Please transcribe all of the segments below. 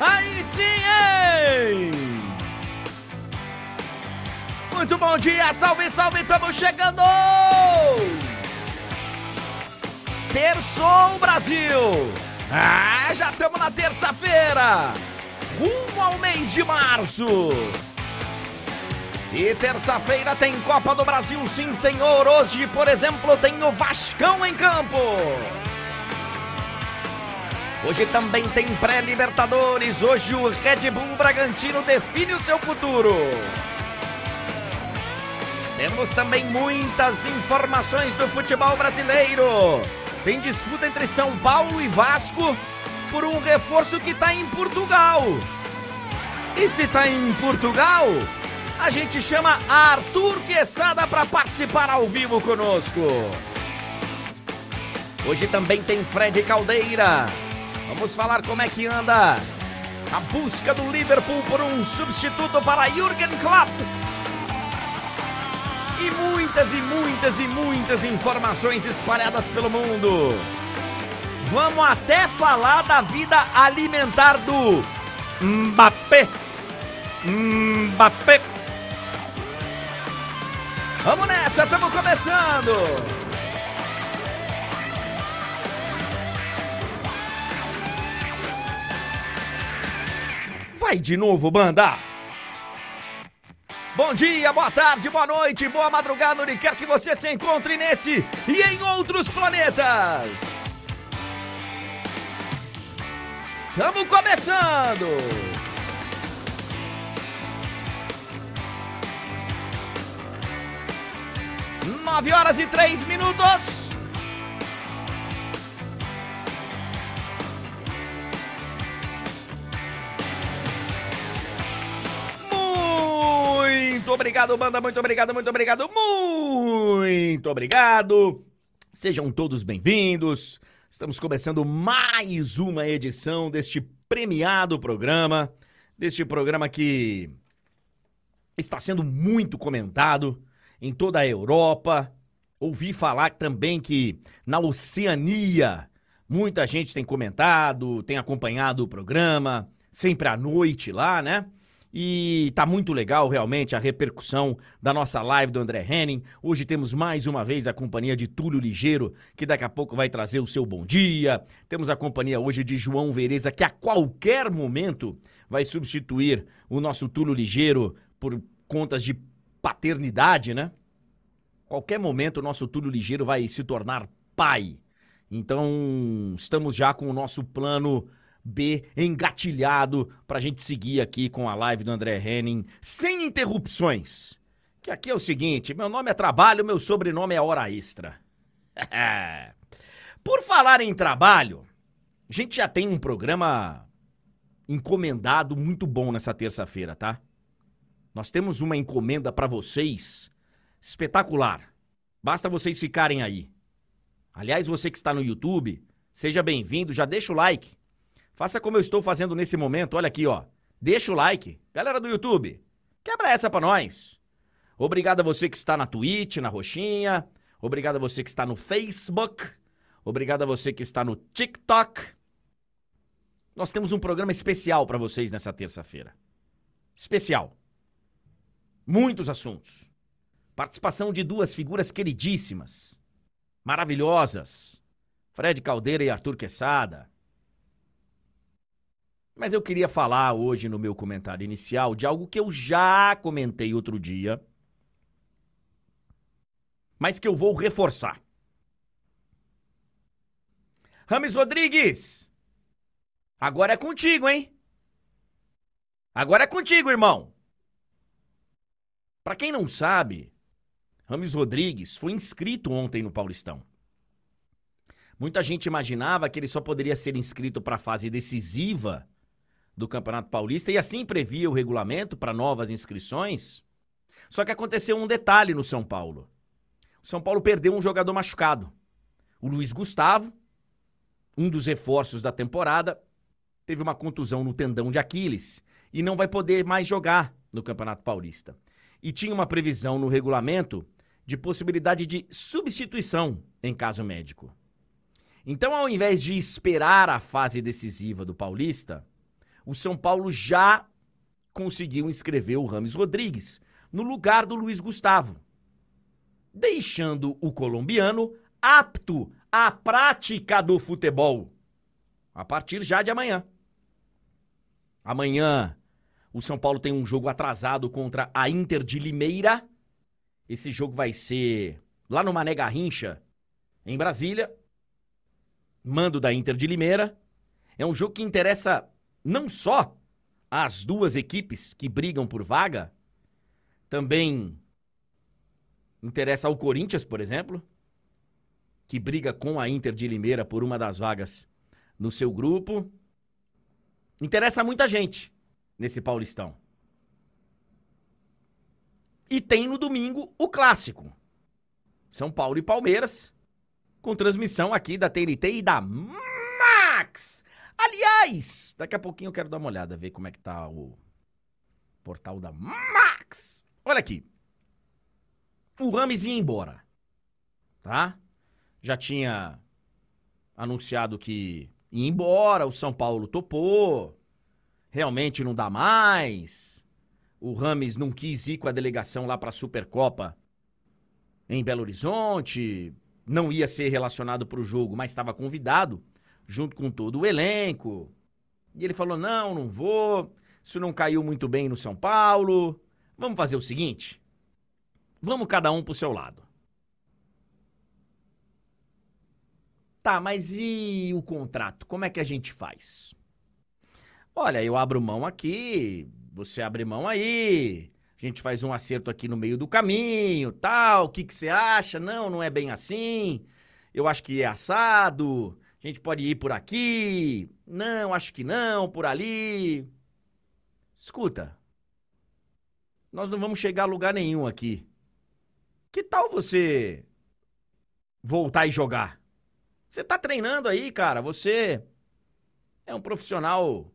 Aí sim, hein? Muito bom dia, salve, salve, estamos chegando! Terçou Brasil! Ah, já estamos na terça-feira! Rumo ao mês de março! E terça-feira tem Copa do Brasil, sim senhor! Hoje, por exemplo, tem o Vascão em campo! Hoje também tem pré-Libertadores. Hoje o Red Bull Bragantino define o seu futuro. Temos também muitas informações do futebol brasileiro. Tem disputa entre São Paulo e Vasco por um reforço que está em Portugal. E se está em Portugal, a gente chama Arthur Quesada para participar ao vivo conosco. Hoje também tem Fred Caldeira. Vamos falar como é que anda a busca do Liverpool por um substituto para Jürgen Klopp. E muitas e muitas e muitas informações espalhadas pelo mundo. Vamos até falar da vida alimentar do Mbappé. Mbappé. Vamos nessa, estamos começando. Vai de novo, banda! Bom dia, boa tarde, boa noite, boa madrugada, onde quer que você se encontre nesse e em outros planetas! Estamos começando! Nove horas e três minutos! Muito obrigado, banda. Muito obrigado, muito obrigado, muito obrigado. Sejam todos bem-vindos. Estamos começando mais uma edição deste premiado programa, deste programa que está sendo muito comentado em toda a Europa. Ouvi falar também que na Oceania muita gente tem comentado, tem acompanhado o programa, sempre à noite lá, né? E tá muito legal realmente a repercussão da nossa live do André Henning. Hoje temos mais uma vez a companhia de Túlio Ligeiro, que daqui a pouco vai trazer o seu bom dia. Temos a companhia hoje de João Vereza, que a qualquer momento vai substituir o nosso Túlio Ligeiro por contas de paternidade, né? Qualquer momento o nosso Túlio Ligeiro vai se tornar pai. Então, estamos já com o nosso plano B engatilhado pra gente seguir aqui com a live do André Henning sem interrupções. Que aqui é o seguinte, meu nome é trabalho, meu sobrenome é hora extra. Por falar em trabalho, a gente já tem um programa encomendado muito bom nessa terça-feira, tá? Nós temos uma encomenda para vocês espetacular. Basta vocês ficarem aí. Aliás, você que está no YouTube, seja bem-vindo, já deixa o like. Faça como eu estou fazendo nesse momento, olha aqui, ó. Deixa o like. Galera do YouTube, quebra essa pra nós. Obrigado a você que está na Twitch, na roxinha. Obrigado a você que está no Facebook. Obrigado a você que está no TikTok. Nós temos um programa especial para vocês nessa terça-feira. Especial. Muitos assuntos. Participação de duas figuras queridíssimas, maravilhosas. Fred Caldeira e Arthur Quesada. Mas eu queria falar hoje no meu comentário inicial de algo que eu já comentei outro dia, mas que eu vou reforçar. Rames Rodrigues, agora é contigo, hein? Agora é contigo, irmão. Para quem não sabe, Rames Rodrigues foi inscrito ontem no Paulistão. Muita gente imaginava que ele só poderia ser inscrito para a fase decisiva do Campeonato Paulista e assim previa o regulamento para novas inscrições. Só que aconteceu um detalhe no São Paulo. O São Paulo perdeu um jogador machucado. O Luiz Gustavo, um dos reforços da temporada, teve uma contusão no tendão de Aquiles e não vai poder mais jogar no Campeonato Paulista. E tinha uma previsão no regulamento de possibilidade de substituição em caso médico. Então, ao invés de esperar a fase decisiva do Paulista, o São Paulo já conseguiu inscrever o Rames Rodrigues no lugar do Luiz Gustavo, deixando o colombiano apto à prática do futebol a partir já de amanhã. Amanhã, o São Paulo tem um jogo atrasado contra a Inter de Limeira. Esse jogo vai ser lá no Mané Garrincha, em Brasília. Mando da Inter de Limeira. É um jogo que interessa não só as duas equipes que brigam por vaga, também interessa ao Corinthians, por exemplo, que briga com a Inter de Limeira por uma das vagas no seu grupo. Interessa muita gente nesse Paulistão. E tem no domingo o clássico. São Paulo e Palmeiras, com transmissão aqui da TNT e da Max. Aliás, daqui a pouquinho eu quero dar uma olhada, ver como é que tá o portal da Max. Olha aqui. O Rames ia embora, tá? Já tinha anunciado que ia embora, o São Paulo topou, realmente não dá mais. O Rames não quis ir com a delegação lá para a Supercopa em Belo Horizonte, não ia ser relacionado para o jogo, mas estava convidado, junto com todo o elenco. E ele falou: não, não vou, isso não caiu muito bem no São Paulo. Vamos fazer o seguinte: vamos cada um para o seu lado. Tá, mas e o contrato? Como é que a gente faz? Olha, eu abro mão aqui, você abre mão aí. A gente faz um acerto aqui no meio do caminho, tal. O que, que você acha? Não, não é bem assim. Eu acho que é assado. A gente pode ir por aqui. Não, acho que não, por ali. Escuta. Nós não vamos chegar a lugar nenhum aqui. Que tal você voltar e jogar? Você tá treinando aí, cara. Você é um profissional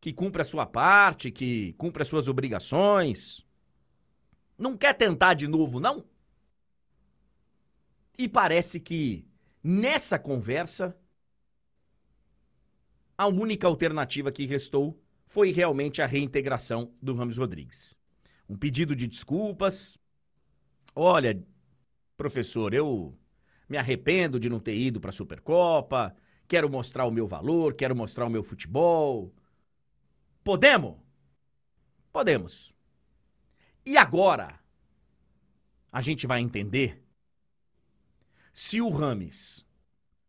que cumpre a sua parte, que cumpre as suas obrigações. Não quer tentar de novo, não? E parece que nessa conversa a única alternativa que restou foi realmente a reintegração do Ramos Rodrigues. Um pedido de desculpas. Olha, professor, eu me arrependo de não ter ido para a Supercopa, quero mostrar o meu valor, quero mostrar o meu futebol. Podemos? Podemos. E agora a gente vai entender se o Rames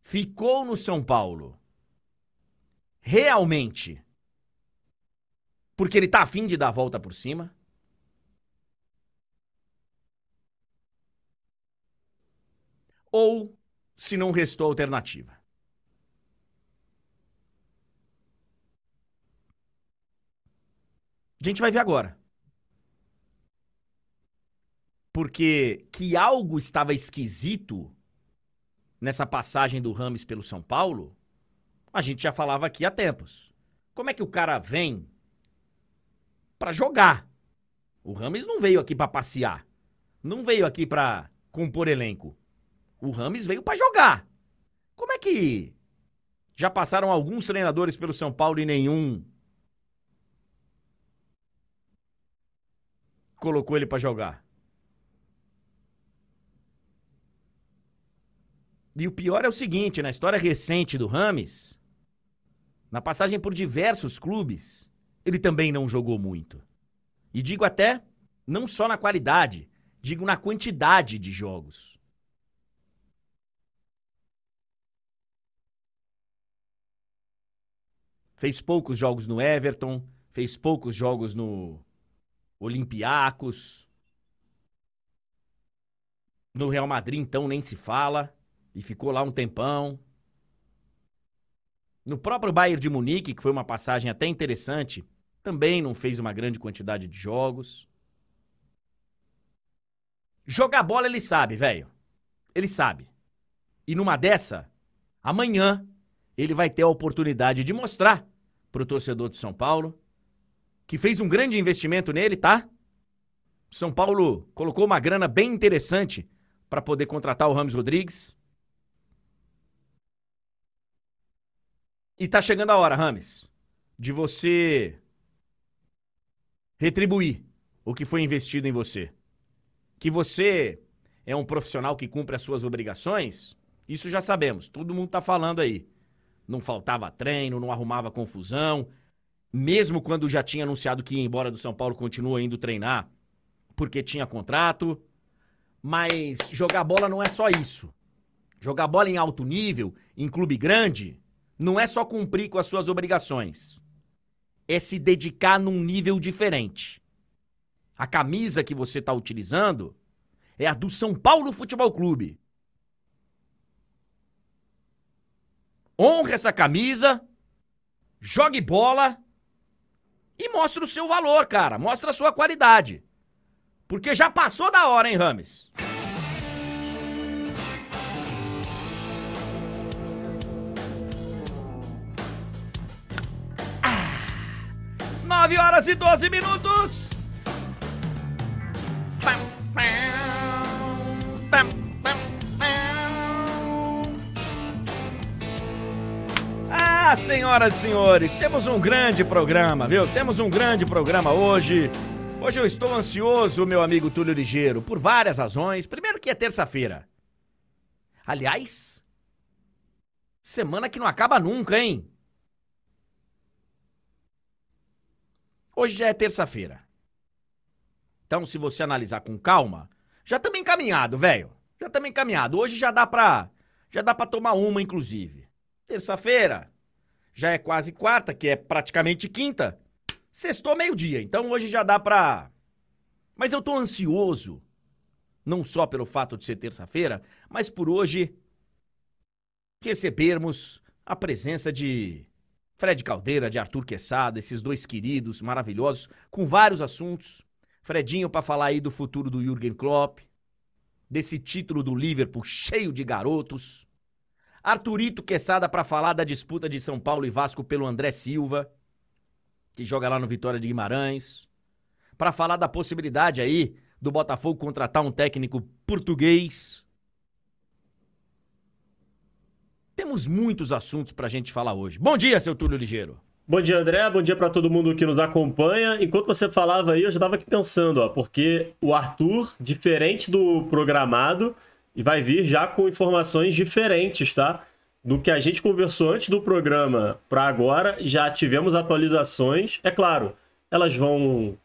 ficou no São Paulo realmente porque ele tá afim de dar a volta por cima ou se não restou alternativa. A gente vai ver agora. Porque que algo estava esquisito nessa passagem do Rames pelo São Paulo, a gente já falava aqui há tempos. Como é que o cara vem para jogar? O Rames não veio aqui para passear. Não veio aqui para compor elenco. O Rames veio para jogar. Como é que já passaram alguns treinadores pelo São Paulo e nenhum colocou ele para jogar? E o pior é o seguinte, na história recente do Rames, na passagem por diversos clubes, ele também não jogou muito. E digo até não só na qualidade, digo na quantidade de jogos. Fez poucos jogos no Everton, fez poucos jogos no Olympiacos. No Real Madrid, então, nem se fala. E ficou lá um tempão. No próprio Bayern de Munique, que foi uma passagem até interessante, também não fez uma grande quantidade de jogos. Jogar bola ele sabe, velho. Ele sabe. E numa dessa, amanhã, ele vai ter a oportunidade de mostrar para o torcedor de São Paulo, que fez um grande investimento nele, tá? São Paulo colocou uma grana bem interessante para poder contratar o Ramos Rodrigues. E tá chegando a hora, Rames, de você retribuir o que foi investido em você. Que você é um profissional que cumpre as suas obrigações, isso já sabemos, todo mundo tá falando aí. Não faltava treino, não arrumava confusão. Mesmo quando já tinha anunciado que ia embora do São Paulo, continua indo treinar porque tinha contrato. Mas jogar bola não é só isso. Jogar bola em alto nível, em clube grande, não é só cumprir com as suas obrigações. É se dedicar num nível diferente. A camisa que você está utilizando é a do São Paulo Futebol Clube. Honre essa camisa, jogue bola e mostre o seu valor, cara. Mostre a sua qualidade. Porque já passou da hora, hein, Rames? 9 horas e 12 minutos. Ah, senhoras e senhores, temos um grande programa, viu? Temos um grande programa hoje. Hoje eu estou ansioso, meu amigo Túlio Ligeiro, por várias razões. Primeiro que é terça-feira. Aliás, semana que não acaba nunca, hein? Hoje já é terça-feira. Então, se você analisar com calma, já estamos encaminhado, velho. Já estamos encaminhado. Hoje já dá pra, já dá pra tomar uma, inclusive. Terça-feira, já é quase quarta, que é praticamente quinta. Sextou meio-dia, então hoje já dá pra. Mas eu tô ansioso, não só pelo fato de ser terça-feira, mas por hoje recebermos a presença de Fred Caldeira, de Arthur Quessada, esses dois queridos maravilhosos, com vários assuntos. Fredinho para falar aí do futuro do Jürgen Klopp, desse título do Liverpool cheio de garotos. Arthurito Quessada para falar da disputa de São Paulo e Vasco pelo André Silva que joga lá no Vitória de Guimarães, para falar da possibilidade aí do Botafogo contratar um técnico português. Temos muitos assuntos para a gente falar hoje. Bom dia, seu Túlio Ligeiro. Bom dia, André. Bom dia para todo mundo que nos acompanha. Enquanto você falava aí, eu já estava aqui pensando, ó, porque o Arthur, diferente do programado, vai vir já com informações diferentes, tá? do que a gente conversou antes do programa para agora, já tivemos atualizações. É claro, elas vão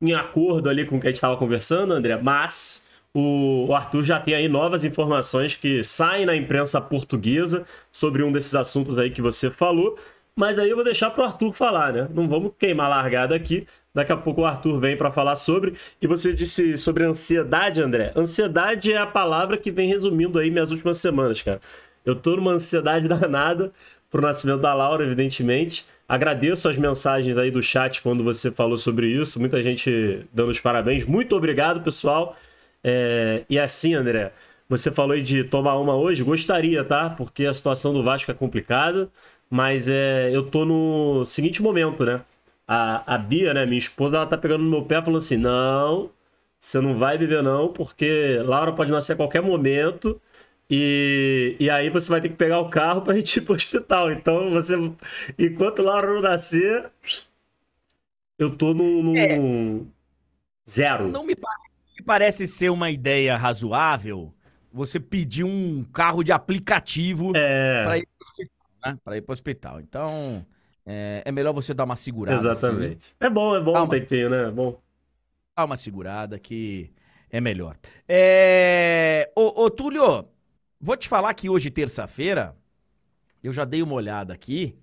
em acordo ali com o que a gente estava conversando, André, mas o Arthur já tem aí novas informações que saem na imprensa portuguesa sobre um desses assuntos aí que você falou. Mas aí eu vou deixar para o Arthur falar, né? Não vamos queimar largada aqui. Daqui a pouco o Arthur vem para falar sobre. E você disse sobre ansiedade, André. Ansiedade é a palavra que vem resumindo aí minhas últimas semanas, cara. Eu tô numa ansiedade danada pro nascimento da Laura, evidentemente. Agradeço as mensagens aí do chat quando você falou sobre isso. Muita gente dando os parabéns. Muito obrigado, pessoal. É... E assim, André, você falou de tomar uma hoje. Gostaria, tá? Porque a situação do Vasco é complicada. Mas é... eu tô no seguinte momento, né? A, a Bia, né, minha esposa, ela tá pegando no meu pé falando assim: não, você não vai beber, não, porque Laura pode nascer a qualquer momento e, e aí você vai ter que pegar o carro para gente ir pro hospital. Então você. Enquanto Laura não nascer, eu tô num. num é, zero. Não me parece ser uma ideia razoável você pedir um carro de aplicativo é... para ir pro hospital, né? Ir hospital. Então. É, é melhor você dar uma segurada. Exatamente. Assim. É bom, é bom um tempinho, né? É bom. Dá uma segurada que é melhor. É... Ô, ô Túlio, Vou te falar que hoje, terça-feira, eu já dei uma olhada aqui.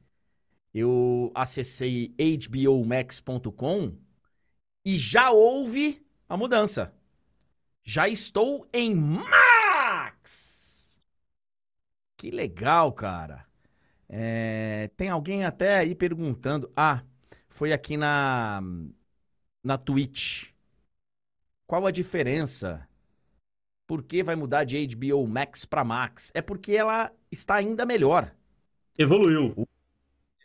Eu acessei hbomax.com e já houve a mudança. Já estou em Max! Que legal, cara. É, tem alguém até aí perguntando. Ah, foi aqui na, na Twitch. Qual a diferença por que vai mudar de HBO Max para Max? É porque ela está ainda melhor. Evoluiu.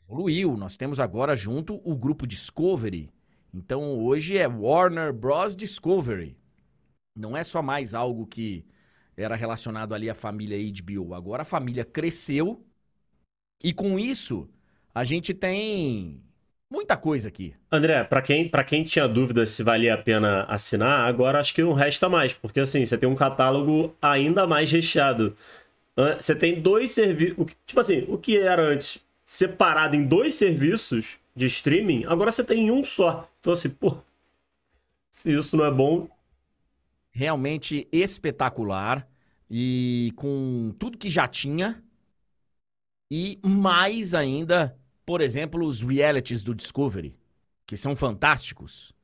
Evoluiu. Nós temos agora junto o grupo Discovery. Então hoje é Warner Bros. Discovery. Não é só mais algo que era relacionado ali à família HBO. Agora a família cresceu e com isso a gente tem Muita coisa aqui. André, para quem, pra quem tinha dúvida se valia a pena assinar, agora acho que não resta mais, porque assim, você tem um catálogo ainda mais recheado. Você tem dois serviços. Tipo assim, o que era antes separado em dois serviços de streaming, agora você tem em um só. Então, assim, pô, se isso não é bom. Realmente espetacular. E com tudo que já tinha. E mais ainda, por exemplo, os realities do Discovery, que são fantásticos.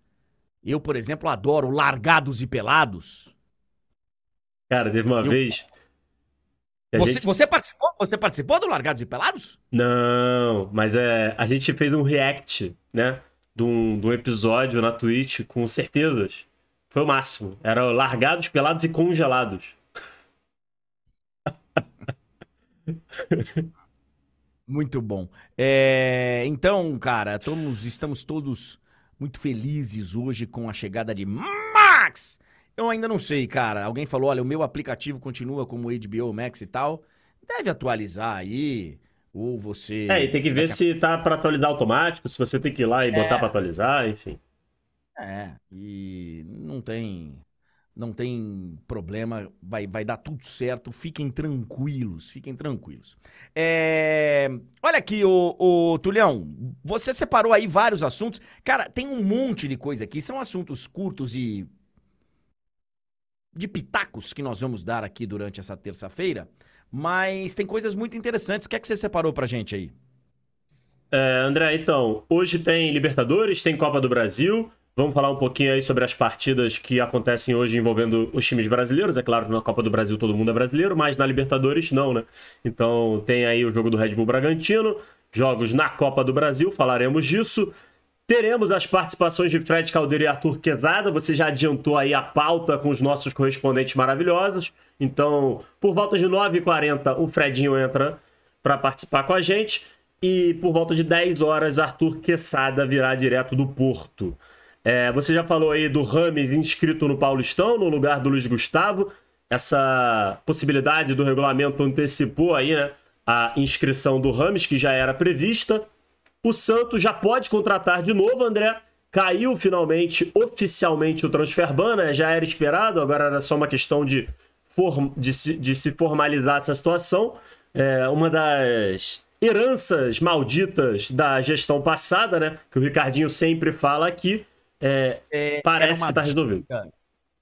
Eu, por exemplo, adoro Largados e Pelados. Cara, teve uma Eu... vez. Você, gente... você, participou, você participou do Largados e Pelados? Não, mas é, a gente fez um react, né? De um, de um episódio na Twitch com certezas. Foi o máximo. Era largados, pelados e congelados. Muito bom. É, então, cara, estamos, estamos todos muito felizes hoje com a chegada de Max. Eu ainda não sei, cara. Alguém falou, olha, o meu aplicativo continua como HBO Max e tal. Deve atualizar aí. Ou você. É, e tem que ver a... se tá para atualizar automático, se você tem que ir lá e é... botar para atualizar, enfim. É, e não tem não tem problema, vai, vai dar tudo certo, fiquem tranquilos, fiquem tranquilos. É... Olha aqui, o, o Tulhão, você separou aí vários assuntos. Cara, tem um monte de coisa aqui, são assuntos curtos e de pitacos que nós vamos dar aqui durante essa terça-feira, mas tem coisas muito interessantes. O que é que você separou pra gente aí? É, André, então, hoje tem Libertadores, tem Copa do Brasil, Vamos falar um pouquinho aí sobre as partidas que acontecem hoje envolvendo os times brasileiros. É claro que na Copa do Brasil todo mundo é brasileiro, mas na Libertadores não, né? Então tem aí o jogo do Red Bull Bragantino, jogos na Copa do Brasil, falaremos disso. Teremos as participações de Fred Caldeira e Arthur Quezada. Você já adiantou aí a pauta com os nossos correspondentes maravilhosos. Então, por volta de 9h40, o Fredinho entra para participar com a gente. E por volta de 10 horas, Arthur Quesada virá direto do Porto. É, você já falou aí do Rames inscrito no Paulistão, no lugar do Luiz Gustavo. Essa possibilidade do regulamento antecipou aí, né, a inscrição do Rames, que já era prevista. O Santos já pode contratar de novo, André. Caiu finalmente, oficialmente, o transfer ban, né? Já era esperado, agora era só uma questão de, form... de, se, de se formalizar essa situação. É uma das heranças malditas da gestão passada, né? Que o Ricardinho sempre fala aqui é, é, parece que tá resolvido.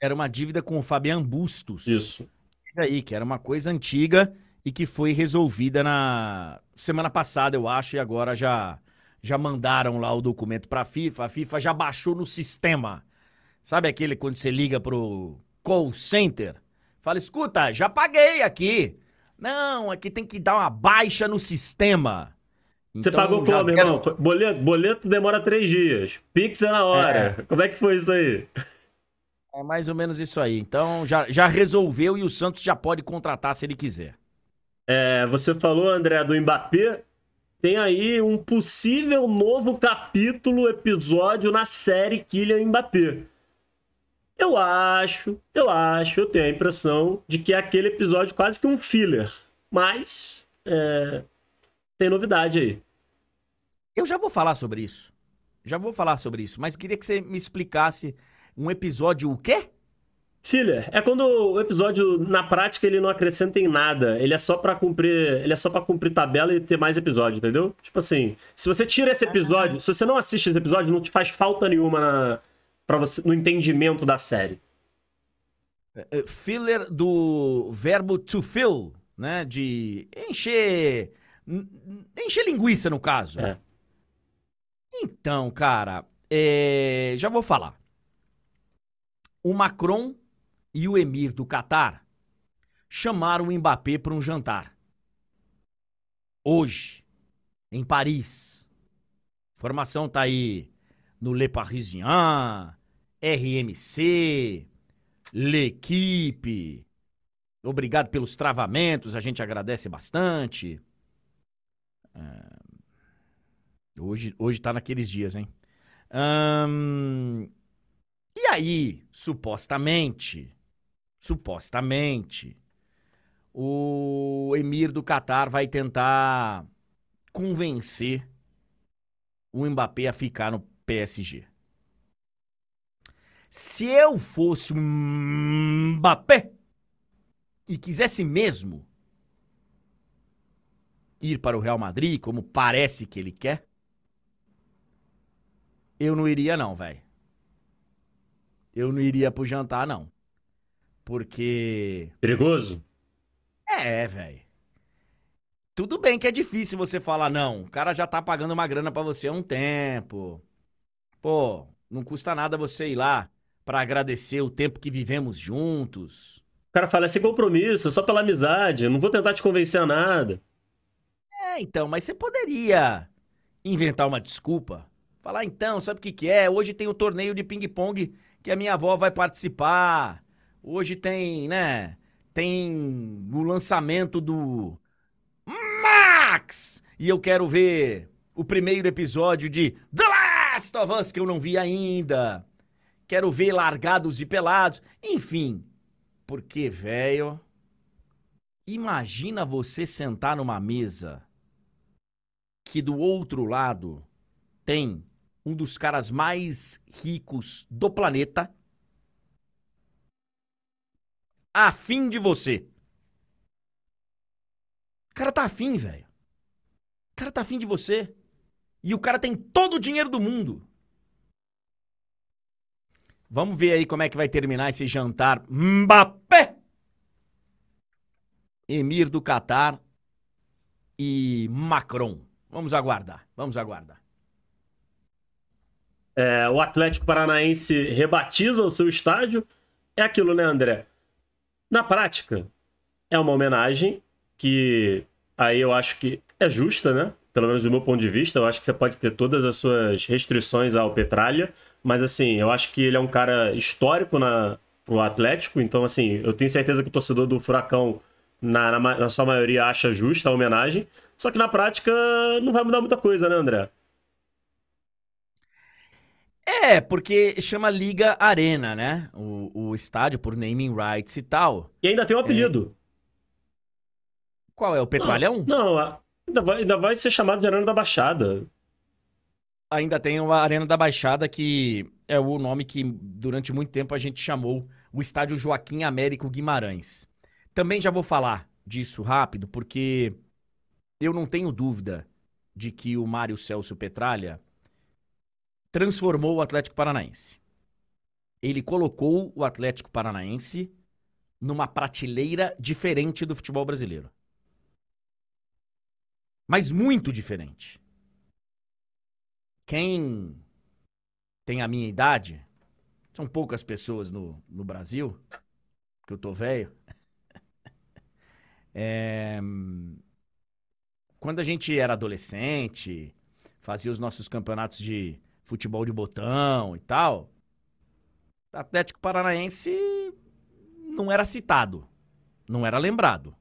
Era uma dívida com o Fabian Bustos. Isso. Aí, que era uma coisa antiga e que foi resolvida na semana passada, eu acho, e agora já já mandaram lá o documento para a FIFA. A FIFA já baixou no sistema. Sabe aquele quando você liga pro call center? Fala, escuta, já paguei aqui. Não, aqui tem que dar uma baixa no sistema. Você então, pagou como, meu irmão? Boleto, boleto demora três dias. Pix é na hora. É. Como é que foi isso aí? É mais ou menos isso aí. Então já, já resolveu e o Santos já pode contratar se ele quiser. É, você falou, André, do Mbappé. Tem aí um possível novo capítulo, episódio na série Kylian Mbappé. Eu acho, eu acho, eu tenho a impressão de que é aquele episódio quase que um filler. Mas é, tem novidade aí. Eu já vou falar sobre isso. Já vou falar sobre isso, mas queria que você me explicasse um episódio o quê? Filler, é quando o episódio na prática ele não acrescenta em nada, ele é só para cumprir, ele é só para cumprir tabela e ter mais episódio, entendeu? Tipo assim, se você tira esse episódio, se você não assiste esse episódio, não te faz falta nenhuma na para você no entendimento da série. É, é, filler do verbo to fill, né, de encher Encher linguiça, no caso. É. Então, cara, é... já vou falar. O Macron e o emir do Catar chamaram o Mbappé para um jantar. Hoje, em Paris. Informação tá aí no Le Parisien, RMC, L'Equipe. Obrigado pelos travamentos, a gente agradece bastante. Uh, hoje, hoje tá naqueles dias, hein? Um, e aí, supostamente, supostamente, o emir do Catar vai tentar convencer o Mbappé a ficar no PSG. Se eu fosse um Mbappé e quisesse mesmo ir para o Real Madrid, como parece que ele quer, eu não iria não, velho. Eu não iria pro jantar não. Porque perigoso? É, velho. Tudo bem que é difícil você falar não. O cara já tá pagando uma grana para você há um tempo. Pô, não custa nada você ir lá para agradecer o tempo que vivemos juntos. O cara fala, é sem compromisso, só pela amizade, não vou tentar te convencer a nada. É, então, mas você poderia inventar uma desculpa. Falar, então, sabe o que, que é? Hoje tem o torneio de ping-pong que a minha avó vai participar. Hoje tem, né? Tem o lançamento do Max! E eu quero ver o primeiro episódio de The Last of Us, que eu não vi ainda. Quero ver Largados e Pelados. Enfim, porque, velho, imagina você sentar numa mesa que do outro lado tem um dos caras mais ricos do planeta afim de você. O cara tá afim, velho. O cara tá afim de você. E o cara tem todo o dinheiro do mundo. Vamos ver aí como é que vai terminar esse jantar Mbappé. Emir do Catar e Macron. Vamos aguardar, vamos aguardar. É, o Atlético Paranaense rebatiza o seu estádio. É aquilo, né, André? Na prática, é uma homenagem que aí eu acho que é justa, né? Pelo menos do meu ponto de vista, eu acho que você pode ter todas as suas restrições ao Petralha, mas assim, eu acho que ele é um cara histórico na, pro Atlético, então assim, eu tenho certeza que o torcedor do Furacão, na, na, na sua maioria, acha justa a homenagem, só que na prática não vai mudar muita coisa, né, André? É, porque chama Liga Arena, né? O, o estádio por naming rights e tal. E ainda tem um apelido. É... Qual é? O Petralhão? Não, não ainda, vai, ainda vai ser chamado de Arena da Baixada. Ainda tem a Arena da Baixada, que é o nome que durante muito tempo a gente chamou o estádio Joaquim Américo Guimarães. Também já vou falar disso rápido, porque eu não tenho dúvida de que o Mário Celso Petralha transformou o Atlético Paranaense. Ele colocou o Atlético Paranaense numa prateleira diferente do futebol brasileiro. Mas muito diferente. Quem tem a minha idade, são poucas pessoas no, no Brasil, que eu tô velho. É, quando a gente era adolescente, fazia os nossos campeonatos de futebol de botão e tal, Atlético Paranaense não era citado, não era lembrado.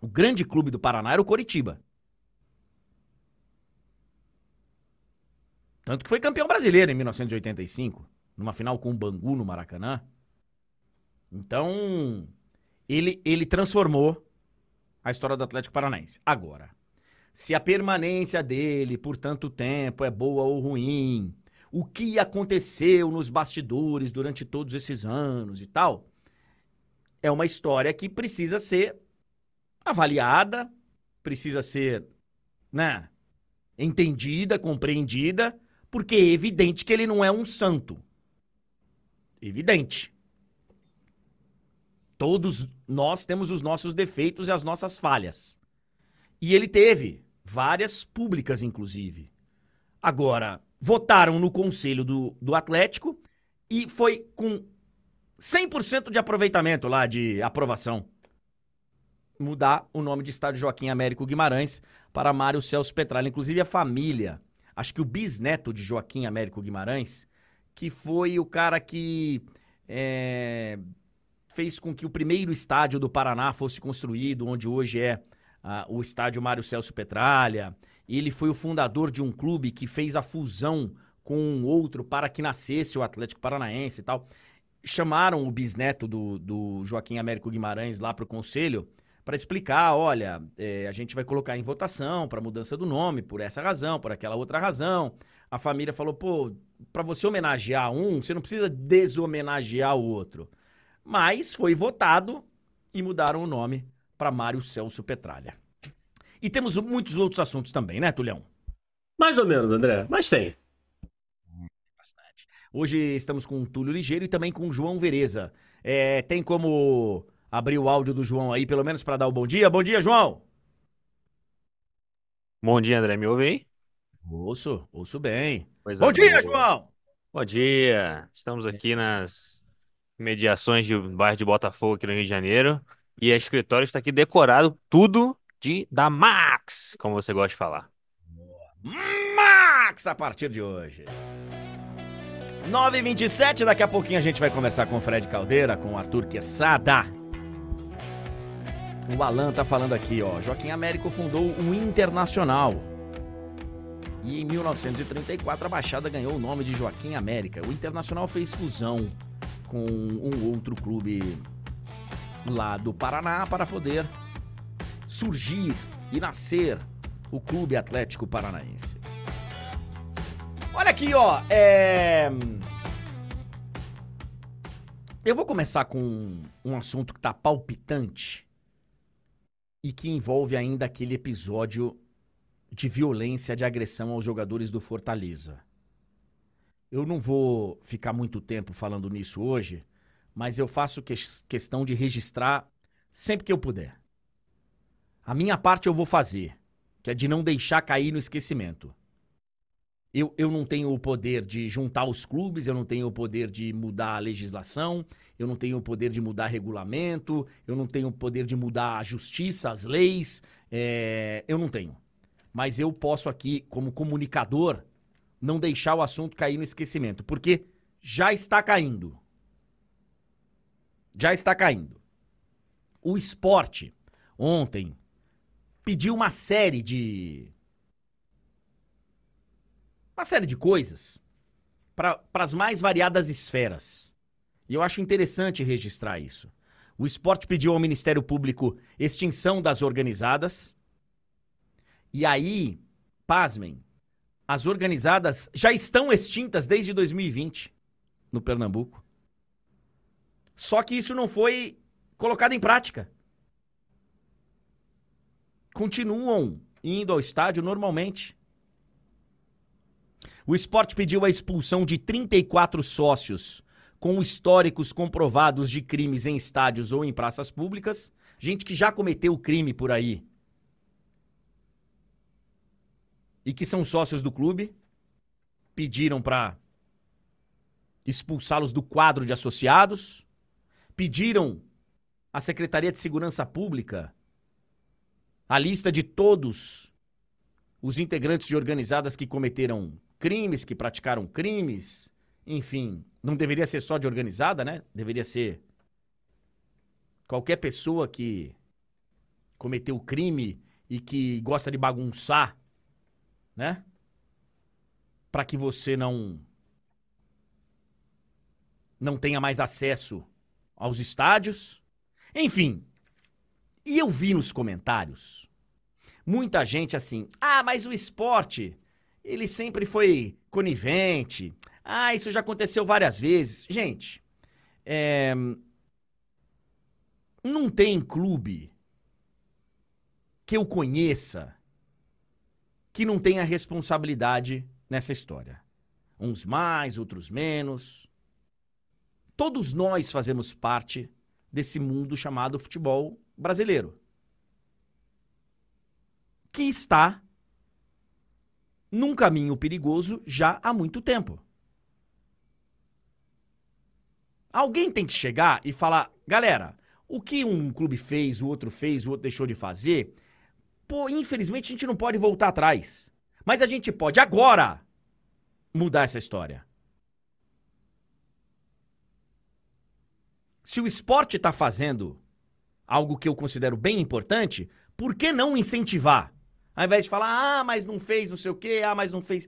O grande clube do Paraná era o Coritiba. Tanto que foi campeão brasileiro em 1985, numa final com o Bangu no Maracanã. Então, ele, ele transformou a história do Atlético Paranaense. Agora, se a permanência dele por tanto tempo é boa ou ruim, o que aconteceu nos bastidores durante todos esses anos e tal, é uma história que precisa ser avaliada, precisa ser, né, entendida, compreendida, porque é evidente que ele não é um santo. Evidente. Todos nós temos os nossos defeitos e as nossas falhas. E ele teve várias públicas, inclusive. Agora, votaram no conselho do, do Atlético e foi com 100% de aproveitamento lá, de aprovação mudar o nome de Estádio Joaquim Américo Guimarães para Mário Celso Petralha. Inclusive a família, acho que o bisneto de Joaquim Américo Guimarães, que foi o cara que é, fez com que o primeiro estádio do Paraná fosse construído, onde hoje é o estádio Mário Celso Petralha. Ele foi o fundador de um clube que fez a fusão com um outro para que nascesse o Atlético Paranaense e tal. Chamaram o bisneto do, do Joaquim Américo Guimarães lá para o conselho para explicar, olha, é, a gente vai colocar em votação para mudança do nome por essa razão, por aquela outra razão. A família falou, pô, para você homenagear um, você não precisa deshomenagear o outro. Mas foi votado e mudaram o nome para Mário Celso Petralha. E temos muitos outros assuntos também, né, Tulhão? Mais ou menos, André, mas tem. Bastante. Hoje estamos com o Túlio Ligeiro e também com o João Vereza. É, tem como abrir o áudio do João aí, pelo menos para dar o bom dia? Bom dia, João! Bom dia, André. Me ouve aí? Ouço, ouço bem. Coisa bom dia, boa. João! Bom dia. Estamos aqui nas mediações do bairro de Botafogo, aqui no Rio de Janeiro. E o escritório está aqui decorado tudo de da Max, como você gosta de falar. Max a partir de hoje. 9h27, daqui a pouquinho a gente vai conversar com o Fred Caldeira, com o Arthur Quesada. O Alan tá falando aqui, ó. Joaquim Américo fundou o Internacional. E em 1934 a Baixada ganhou o nome de Joaquim América. O Internacional fez fusão com um outro clube lá do Paraná para poder surgir e nascer o Clube Atlético Paranaense. Olha aqui, ó. É... Eu vou começar com um assunto que tá palpitante e que envolve ainda aquele episódio de violência, de agressão aos jogadores do Fortaleza. Eu não vou ficar muito tempo falando nisso hoje, mas eu faço que questão de registrar sempre que eu puder. A minha parte eu vou fazer, que é de não deixar cair no esquecimento. Eu, eu não tenho o poder de juntar os clubes, eu não tenho o poder de mudar a legislação, eu não tenho o poder de mudar regulamento, eu não tenho o poder de mudar a justiça, as leis, é, eu não tenho. Mas eu posso aqui, como comunicador, não deixar o assunto cair no esquecimento, porque já está caindo. Já está caindo. O esporte, ontem, pediu uma série de uma série de coisas para as mais variadas esferas. E eu acho interessante registrar isso. O esporte pediu ao Ministério Público extinção das organizadas. E aí, pasmem, as organizadas já estão extintas desde 2020 no Pernambuco. Só que isso não foi colocado em prática. Continuam indo ao estádio normalmente. O esporte pediu a expulsão de 34 sócios com históricos comprovados de crimes em estádios ou em praças públicas, gente que já cometeu crime por aí e que são sócios do clube, pediram para expulsá-los do quadro de associados, pediram à Secretaria de Segurança Pública a lista de todos os integrantes de organizadas que cometeram crimes, que praticaram crimes, enfim, não deveria ser só de organizada, né? Deveria ser qualquer pessoa que cometeu crime e que gosta de bagunçar, né? Para que você não não tenha mais acesso aos estádios. Enfim. E eu vi nos comentários muita gente assim: "Ah, mas o esporte ele sempre foi conivente. Ah, isso já aconteceu várias vezes. Gente, é... não tem clube que eu conheça que não tenha responsabilidade nessa história. Uns mais, outros menos. Todos nós fazemos parte desse mundo chamado futebol brasileiro. Que está num caminho perigoso já há muito tempo. Alguém tem que chegar e falar, galera, o que um clube fez, o outro fez, o outro deixou de fazer, pô, infelizmente a gente não pode voltar atrás. Mas a gente pode agora mudar essa história. Se o esporte está fazendo algo que eu considero bem importante, por que não incentivar? Ao invés de falar, ah, mas não fez não sei o quê, ah, mas não fez.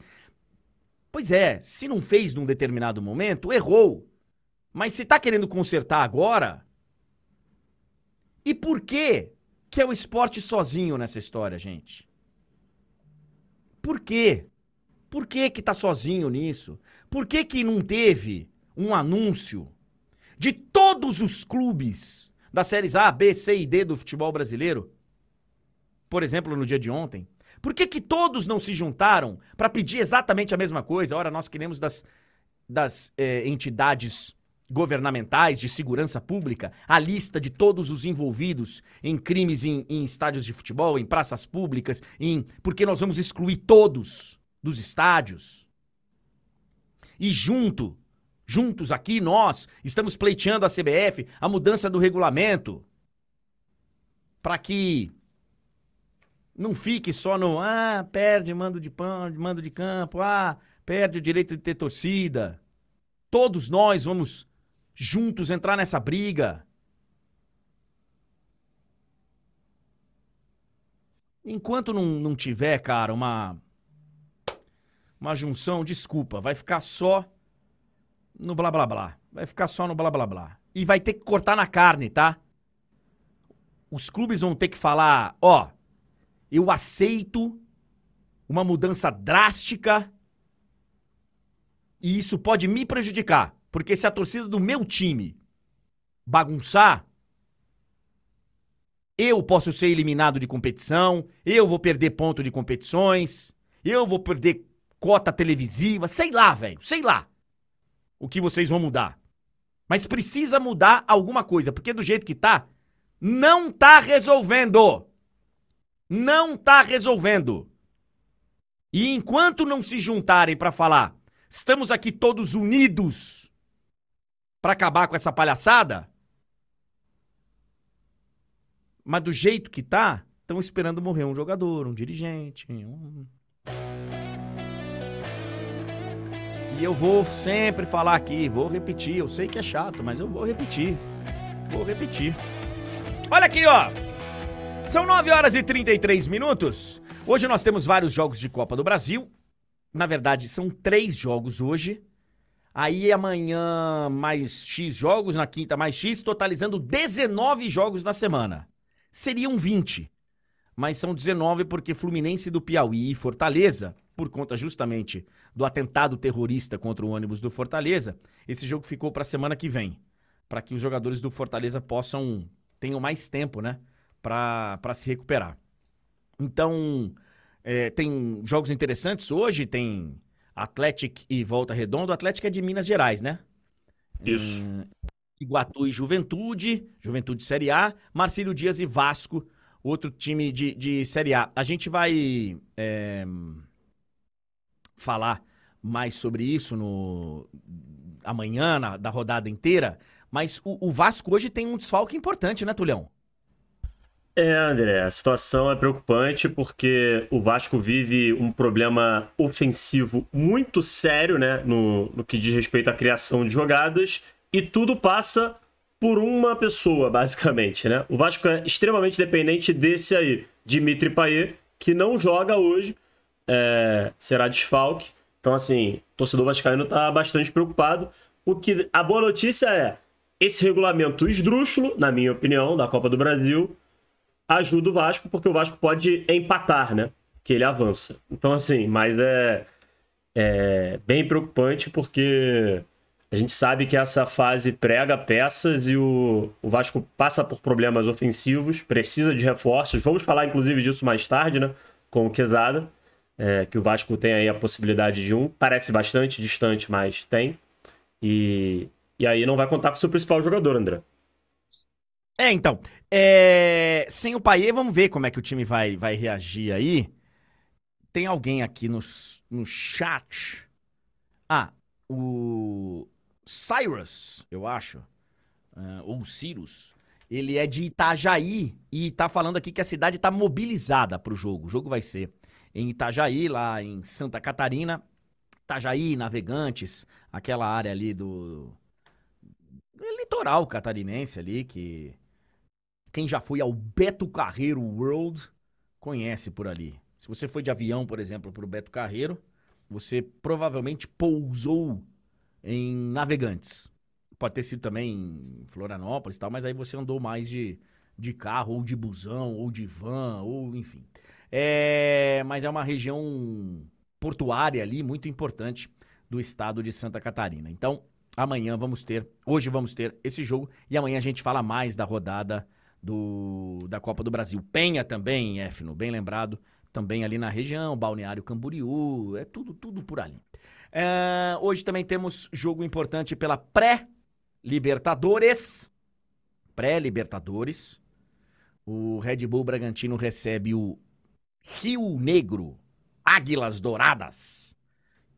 Pois é, se não fez num determinado momento, errou. Mas se tá querendo consertar agora. E por que que é o esporte sozinho nessa história, gente? Por quê? Por que que tá sozinho nisso? Por que que não teve um anúncio de todos os clubes das séries A, B, C e D do futebol brasileiro? Por exemplo, no dia de ontem. Por que que todos não se juntaram para pedir exatamente a mesma coisa? Ora, nós queremos das, das eh, entidades governamentais de segurança pública a lista de todos os envolvidos em crimes em, em estádios de futebol, em praças públicas, em porque nós vamos excluir todos dos estádios. E junto, juntos aqui nós estamos pleiteando a CBF a mudança do regulamento para que não fique só no ah, perde mando de pão, mando de campo, ah, perde o direito de ter torcida. Todos nós vamos juntos entrar nessa briga. Enquanto não, não tiver, cara, uma uma junção, desculpa, vai ficar só no blá blá blá. Vai ficar só no blá blá blá. E vai ter que cortar na carne, tá? Os clubes vão ter que falar, ó, eu aceito uma mudança drástica e isso pode me prejudicar. Porque se a torcida do meu time bagunçar, eu posso ser eliminado de competição, eu vou perder ponto de competições, eu vou perder cota televisiva, sei lá, velho, sei lá o que vocês vão mudar. Mas precisa mudar alguma coisa, porque do jeito que tá, não tá resolvendo. Não tá resolvendo. E enquanto não se juntarem para falar, estamos aqui todos unidos para acabar com essa palhaçada? Mas do jeito que tá, estão esperando morrer um jogador, um dirigente. Um... E eu vou sempre falar aqui, vou repetir. Eu sei que é chato, mas eu vou repetir. Vou repetir. Olha aqui, ó. São 9 horas e 33 minutos. Hoje nós temos vários jogos de Copa do Brasil. Na verdade, são três jogos hoje. Aí amanhã mais X jogos, na quinta mais X, totalizando 19 jogos na semana. Seriam 20, mas são 19 porque Fluminense do Piauí e Fortaleza, por conta justamente do atentado terrorista contra o ônibus do Fortaleza, esse jogo ficou para a semana que vem, para que os jogadores do Fortaleza possam tenham mais tempo, né, para se recuperar. Então, é, tem jogos interessantes hoje, tem Atlético e Volta Redonda. O Atlético é de Minas Gerais, né? Isso. Hum, Iguatu e Juventude, Juventude Série A, Marcílio Dias e Vasco, outro time de, de Série A. A gente vai é, falar mais sobre isso no amanhã, na, da rodada inteira, mas o, o Vasco hoje tem um desfalque importante, né, Tulhão? É, André, a situação é preocupante porque o Vasco vive um problema ofensivo muito sério, né, no, no que diz respeito à criação de jogadas, e tudo passa por uma pessoa, basicamente, né? O Vasco é extremamente dependente desse aí, Dimitri Payet, que não joga hoje, é, será desfalque. Então, assim, o torcedor vascaíno está bastante preocupado. O que a boa notícia é esse regulamento esdrúxulo, na minha opinião, da Copa do Brasil, ajuda o Vasco, porque o Vasco pode empatar, né? Que ele avança. Então, assim, mas é, é bem preocupante porque a gente sabe que essa fase prega peças e o, o Vasco passa por problemas ofensivos, precisa de reforços. Vamos falar, inclusive, disso mais tarde, né? Com o Quesada, é, que o Vasco tem aí a possibilidade de um. Parece bastante distante, mas tem. E, e aí não vai contar com o seu principal jogador, André. É, então. É... Sem o Paier, vamos ver como é que o time vai, vai reagir aí. Tem alguém aqui no, no chat. Ah, o Cyrus, eu acho. Uh, ou Cyrus. Ele é de Itajaí e tá falando aqui que a cidade tá mobilizada pro jogo. O jogo vai ser em Itajaí, lá em Santa Catarina. Itajaí, Navegantes, aquela área ali do. Litoral catarinense ali, que quem já foi ao Beto Carreiro World conhece por ali. Se você foi de avião, por exemplo, para o Beto Carreiro, você provavelmente pousou em Navegantes. Pode ter sido também em Florianópolis e tal, mas aí você andou mais de, de carro, ou de busão, ou de van, ou enfim. É, mas é uma região portuária ali muito importante do estado de Santa Catarina. Então, amanhã vamos ter, hoje vamos ter esse jogo e amanhã a gente fala mais da rodada do, da Copa do Brasil. Penha também, Éfino, bem lembrado, também ali na região, Balneário Camboriú, é tudo, tudo por ali. É, hoje também temos jogo importante pela pré-Libertadores. Pré-Libertadores. O Red Bull Bragantino recebe o Rio Negro Águilas Douradas,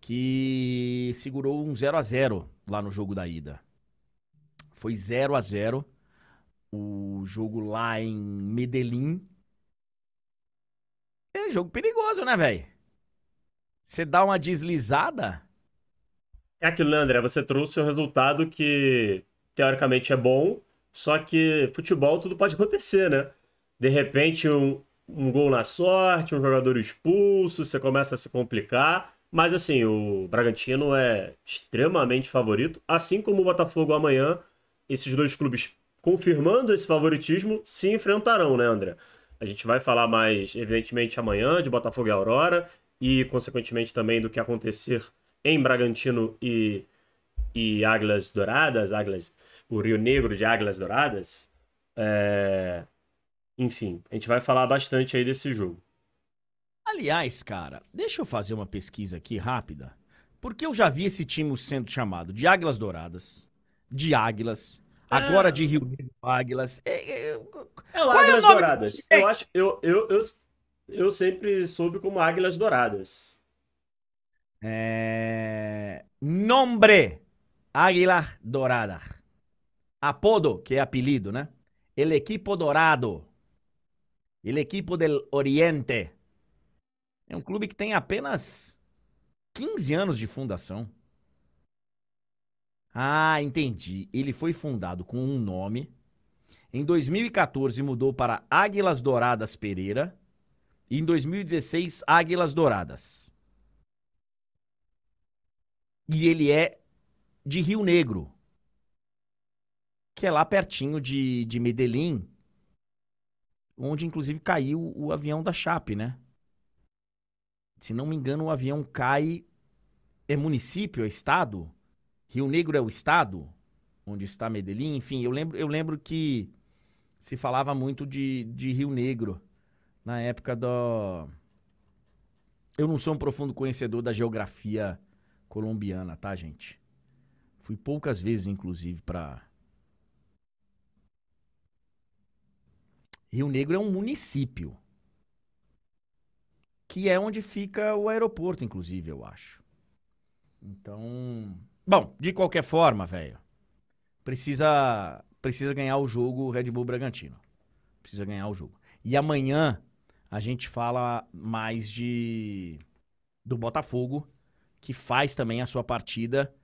que segurou um 0 a 0 lá no jogo da ida. Foi 0 a 0 o jogo lá em Medellín. É jogo perigoso, né, velho? Você dá uma deslizada. É aquilo, né, André? Você trouxe um resultado que teoricamente é bom, só que futebol tudo pode acontecer, né? De repente, um, um gol na sorte, um jogador expulso, você começa a se complicar. Mas assim, o Bragantino é extremamente favorito, assim como o Botafogo amanhã. Esses dois clubes, confirmando esse favoritismo, se enfrentarão, né, André? A gente vai falar mais, evidentemente, amanhã de Botafogo e Aurora e, consequentemente, também do que acontecer em Bragantino e, e Águilas Douradas, Águilas, o Rio Negro de Águilas Douradas. É... Enfim, a gente vai falar bastante aí desse jogo. Aliás, cara, deixa eu fazer uma pesquisa aqui rápida. Porque eu já vi esse time sendo chamado de Águilas Douradas, de Águilas. Agora de Rio Negro Águilas. É, é, é o Águilas é o Douradas. Eu acho, eu, eu, eu, eu sempre soube como Águilas Douradas. É... Nombre Águilas Douradas. Apodo, que é apelido, né? El equipo dorado. El equipo del Oriente. É um clube que tem apenas 15 anos de fundação. Ah, entendi. Ele foi fundado com um nome. Em 2014 mudou para Águilas Douradas Pereira. E em 2016, Águilas Douradas. E ele é de Rio Negro, que é lá pertinho de, de Medellín, onde inclusive caiu o avião da Chape, né? Se não me engano, o avião cai. É município, é estado? Rio Negro é o estado onde está Medellín? Enfim, eu lembro, eu lembro que se falava muito de, de Rio Negro na época do. Eu não sou um profundo conhecedor da geografia colombiana, tá, gente? Fui poucas vezes, inclusive, para Rio Negro é um município. Que é onde fica o aeroporto, inclusive, eu acho. Então. Bom, de qualquer forma, velho. Precisa, precisa ganhar o jogo Red Bull Bragantino. Precisa ganhar o jogo. E amanhã a gente fala mais de do Botafogo, que faz também a sua partida.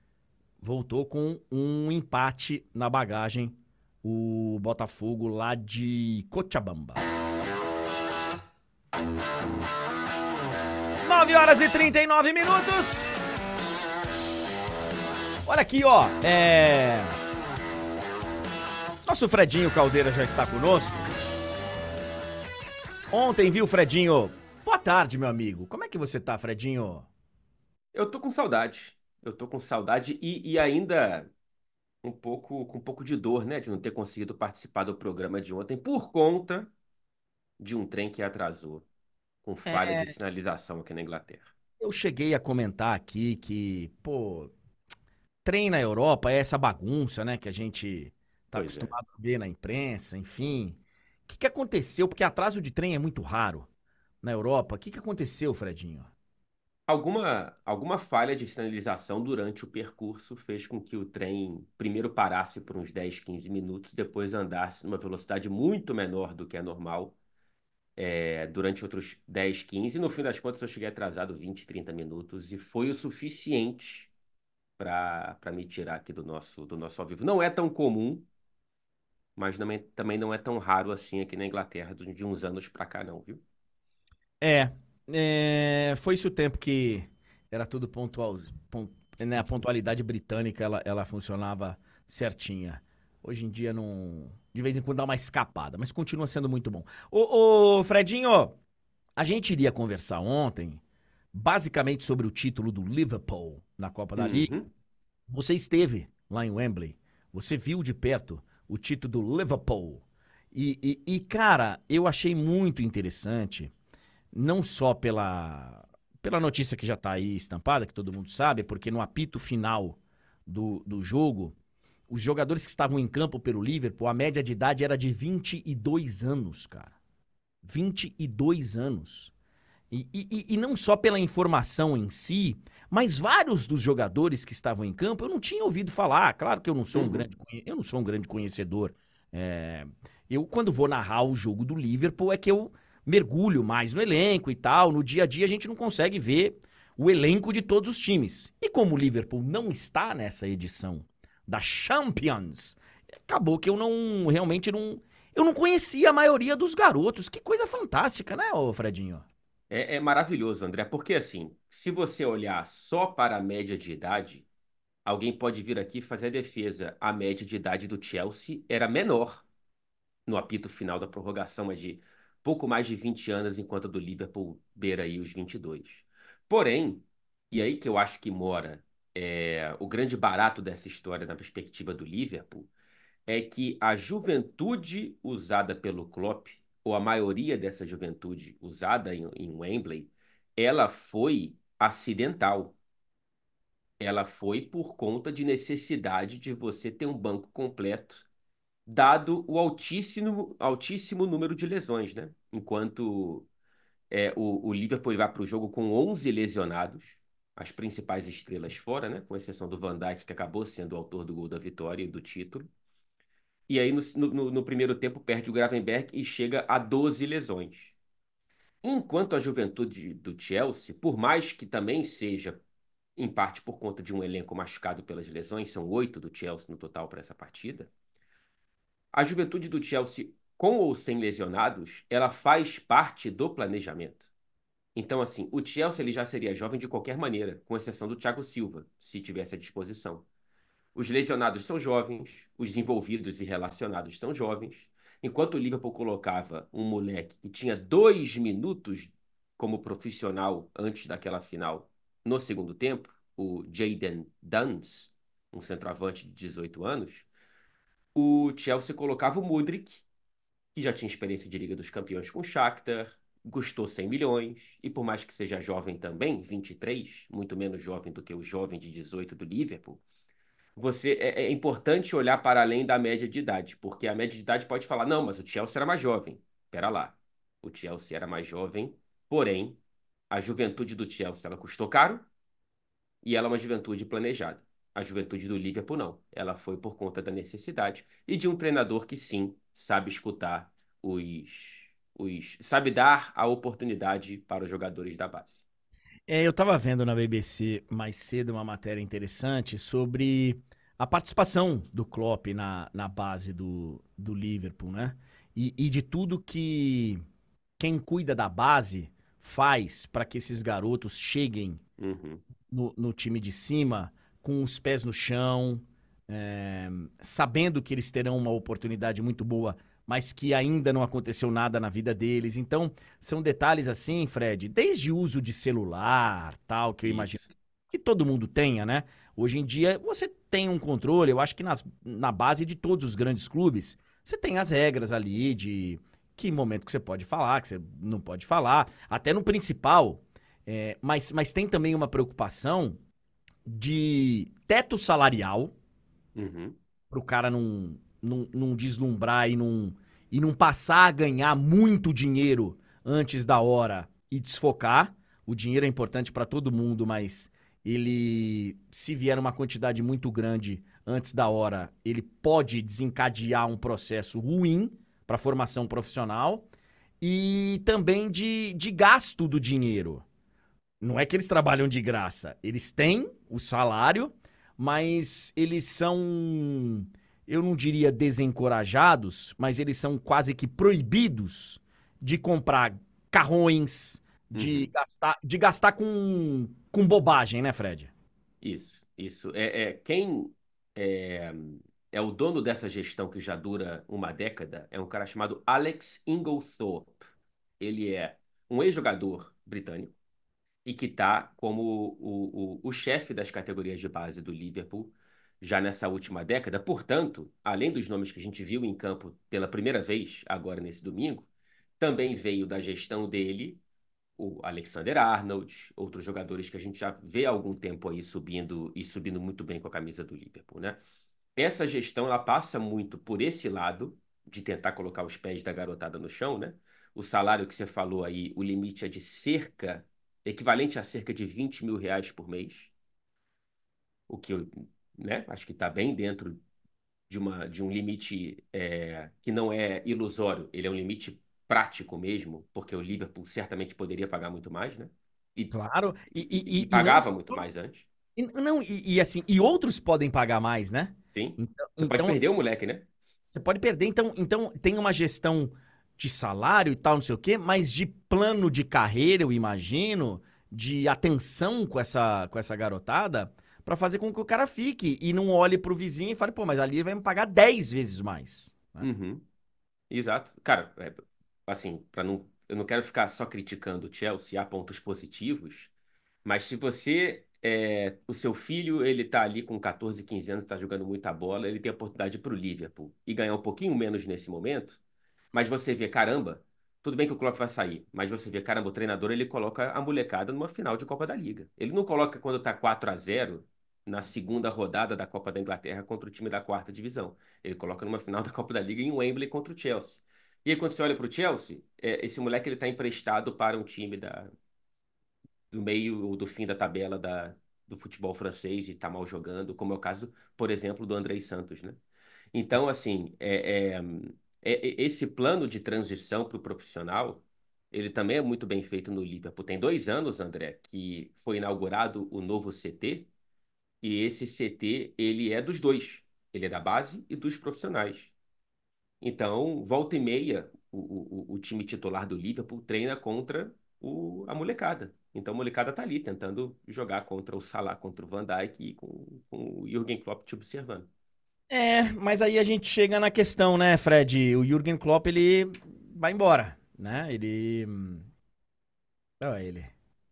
Voltou com um empate na bagagem o Botafogo lá de Cochabamba. 9 horas e 39 minutos. Olha aqui, ó. É... Nosso Fredinho Caldeira já está conosco. Ontem, viu, Fredinho? Boa tarde, meu amigo. Como é que você tá, Fredinho? Eu tô com saudade. Eu tô com saudade e, e ainda um pouco com um pouco de dor, né, de não ter conseguido participar do programa de ontem por conta de um trem que atrasou com falha é... de sinalização aqui na Inglaterra. Eu cheguei a comentar aqui que, pô, trem na Europa é essa bagunça, né, que a gente tá pois é. acostumado é. a ver na imprensa, enfim. O que, que aconteceu? Porque atraso de trem é muito raro na Europa. O que, que aconteceu, Fredinho? Alguma, alguma falha de sinalização durante o percurso fez com que o trem primeiro parasse por uns 10, 15 minutos, depois andasse numa velocidade muito menor do que é normal é, durante outros 10, 15. No fim das contas, eu cheguei atrasado 20, 30 minutos e foi o suficiente para me tirar aqui do nosso, do nosso ao vivo. Não é tão comum, mas também, também não é tão raro assim aqui na Inglaterra de uns anos para cá, não, viu? É, é, foi isso o tempo que era tudo pontual. Pont, né, a pontualidade britânica ela, ela funcionava certinha. Hoje em dia não. De vez em quando dá uma escapada, mas continua sendo muito bom. Ô Fredinho, a gente iria conversar ontem, basicamente sobre o título do Liverpool na Copa da Liga. Uhum. Você esteve lá em Wembley, você viu de perto o título do Liverpool. E, e- e, cara, eu achei muito interessante, não só pela, pela notícia que já tá aí estampada, que todo mundo sabe, porque no apito final do, do jogo, os jogadores que estavam em campo pelo Liverpool, a média de idade era de 22 anos, cara. 22 anos. E- e- e não só pela informação em si, mas vários dos jogadores que estavam em campo eu não tinha ouvido falar. Claro que eu não sou um Uhum. grande, eu não sou um grande conhecedor. É, eu, quando vou narrar o jogo do Liverpool, é que eu mergulho mais no elenco e tal. No dia a dia a gente não consegue ver o elenco de todos os times. E como o Liverpool não está nessa edição da Champions, acabou que eu não realmente não eu não conhecia a maioria dos garotos. Que coisa fantástica, né, Fredinho? É, é maravilhoso, André, porque assim, se você olhar só para a média de idade, alguém pode vir aqui fazer a defesa. A média de idade do Chelsea era menor no apito final da prorrogação, mas de pouco mais de 20 anos, enquanto a do Liverpool beira aí os 22. Porém, e aí que eu acho que mora é, o grande barato dessa história na perspectiva do Liverpool, é que a juventude usada pelo Klopp, ou a maioria dessa juventude usada em, em Wembley, ela foi acidental. Ela foi por conta de necessidade de você ter um banco completo, dado o altíssimo, altíssimo número de lesões, né? Enquanto é, o, o Liverpool vai para o jogo com 11 lesionados, as principais estrelas fora, né? Com exceção do Van Dijk, que acabou sendo o autor do gol da vitória e do título. E aí, no, no- no primeiro tempo, perde o Gravenberg e chega a 12 lesões. Enquanto a juventude do Chelsea, por mais que também seja, em parte por conta de um elenco machucado pelas lesões, são oito do Chelsea no total para essa partida, a juventude do Chelsea, com ou sem lesionados, ela faz parte do planejamento. Então, assim, o Chelsea ele já seria jovem de qualquer maneira, com exceção do Thiago Silva, se tivesse à disposição. Os lesionados são jovens, os envolvidos e relacionados são jovens. Enquanto o Liverpool colocava um moleque que tinha dois minutos como profissional antes daquela final no segundo tempo, o Jayden Duns, um centroavante de 18 anos, o Chelsea colocava o Mudryk, que já tinha experiência de Liga dos Campeões com o Shakhtar, custou 100 milhões, e por mais que seja jovem também, 23, muito menos jovem do que o jovem de 18 do Liverpool, você é, é importante olhar para além da média de idade, porque a média de idade pode falar, não, mas o Chelsea era mais jovem. Pera lá, o Chelsea era mais jovem, porém, a juventude do Chelsea ela custou caro e ela é uma juventude planejada. A juventude do Liverpool não, ela foi por conta da necessidade e de um treinador que sim sabe escutar os, os sabe dar a oportunidade para os jogadores da base. É, eu tava vendo na BBC mais cedo uma matéria interessante sobre a participação do Klopp na, na base do, do Liverpool, né? E, e de tudo que quem cuida da base faz para que esses garotos cheguem Uhum. no, no time de cima com os pés no chão, é, sabendo que eles terão uma oportunidade muito boa, mas que ainda não aconteceu nada na vida deles. Então, são detalhes assim, Fred, desde o uso de celular, tal, que eu imagino Isso. que todo mundo tenha, né? Hoje em dia você tem um controle, eu acho que nas- na base de todos os grandes clubes, você tem as regras ali de que momento que você pode falar, que você não pode falar, até no principal, é, mas, mas tem também uma preocupação de teto salarial, Uhum. para o cara não, não, deslumbrar e não, e não passar a ganhar muito dinheiro antes da hora e desfocar. O dinheiro é importante para todo mundo, mas ele, se vier uma quantidade muito grande antes da hora, ele pode desencadear um processo ruim para a formação profissional e também de, de gasto do dinheiro. Não é que eles trabalham de graça, eles têm o salário, mas eles são, eu não diria desencorajados, mas eles são quase que proibidos de comprar carrões, de Uhum. gastar, de gastar com, com bobagem, né, Fred? Isso, isso. É, é, quem é, é o dono dessa gestão que já dura uma década, é um cara chamado Alex Inglethorpe. Ele é um ex-jogador britânico e que está como o, o, o chefe das categorias de base do Liverpool já nessa última década. Portanto, além dos nomes que a gente viu em campo pela primeira vez agora nesse domingo, também veio da gestão dele o Alexander Arnold, outros jogadores que a gente já vê há algum tempo aí subindo e subindo muito bem com a camisa do Liverpool, né? Essa gestão ela passa muito por esse lado de tentar colocar os pés da garotada no chão, né? O salário que você falou aí, o limite é de cerca, equivalente a cerca de 20 mil reais por mês, o que eu, né? Acho que está bem dentro de, uma, de um limite é, que não é ilusório, ele é um limite prático mesmo, porque o Liverpool certamente poderia pagar muito mais, né? E, claro, e, e, e pagava não, muito mais antes. não, e, assim, e outros podem pagar mais, né? Sim. Então, você pode então, perder assim, o moleque, né? Você pode perder, então, então tem uma gestão de salário e tal, não sei o quê, mas de plano de carreira, eu imagino, de atenção com essa, com essa garotada, para fazer com que o cara fique e não olhe pro vizinho e fale, pô, mas ali ele vai me pagar 10 vezes mais. Né? Uhum. Exato. Cara, é, assim, para não, eu não quero ficar só criticando o Chelsea, há pontos positivos, mas se você é, o seu filho, ele tá ali com 14, 15 anos, tá jogando muita bola, ele tem a oportunidade para o Liverpool e ganhar um pouquinho menos nesse momento, mas você vê, caramba, tudo bem que o Klopp vai sair, mas você vê, caramba, o treinador ele coloca a molecada numa final de Copa da Liga. Ele não coloca quando tá 4 a 0 na segunda rodada da Copa da Inglaterra contra o time da quarta divisão. Ele coloca numa final da Copa da Liga em Wembley contra o Chelsea. E aí, quando você olha para o Chelsea, é, esse moleque ele está emprestado para um time da, do meio ou do fim da tabela da, do futebol francês e está mal jogando, como é o caso, por exemplo, do Andrei Santos, né? Então, assim, é, é, esse plano de transição para o profissional, ele também é muito bem feito no Liverpool. Tem dois anos, André, que foi inaugurado o novo CT, e esse CT, ele é dos dois. Ele é da base e dos profissionais. Então, volta e meia, o, o, o time titular do Liverpool treina contra o, a molecada. Então, a molecada tá ali tentando jogar contra o Salah, contra o Van Dijk e com, com o Jürgen Klopp te observando. É, mas aí a gente chega na questão, né, Fred? O Jürgen Klopp, ele vai embora, né? Ele... Olha ele.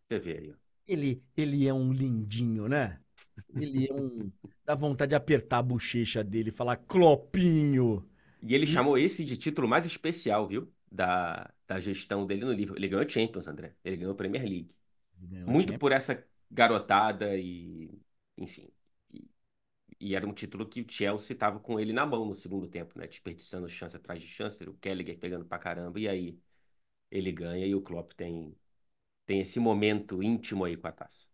Você vê aí. Ele, ele é um lindinho, né? Ele é um... Dá vontade de apertar a bochecha dele e falar Clopinho. E ele chamou esse de título mais especial, viu? Da, da gestão dele no livro. Ele ganhou Champions, André. Ele ganhou Premier League. Muito Champions. por essa garotada e. Enfim. E, era um título que o Chelsea estava com ele na mão no segundo tempo, né? Desperdiçando chance atrás de chance. O Kelleher pegando pra caramba. E aí ele ganha e o Klopp tem, tem esse momento íntimo aí com a taça.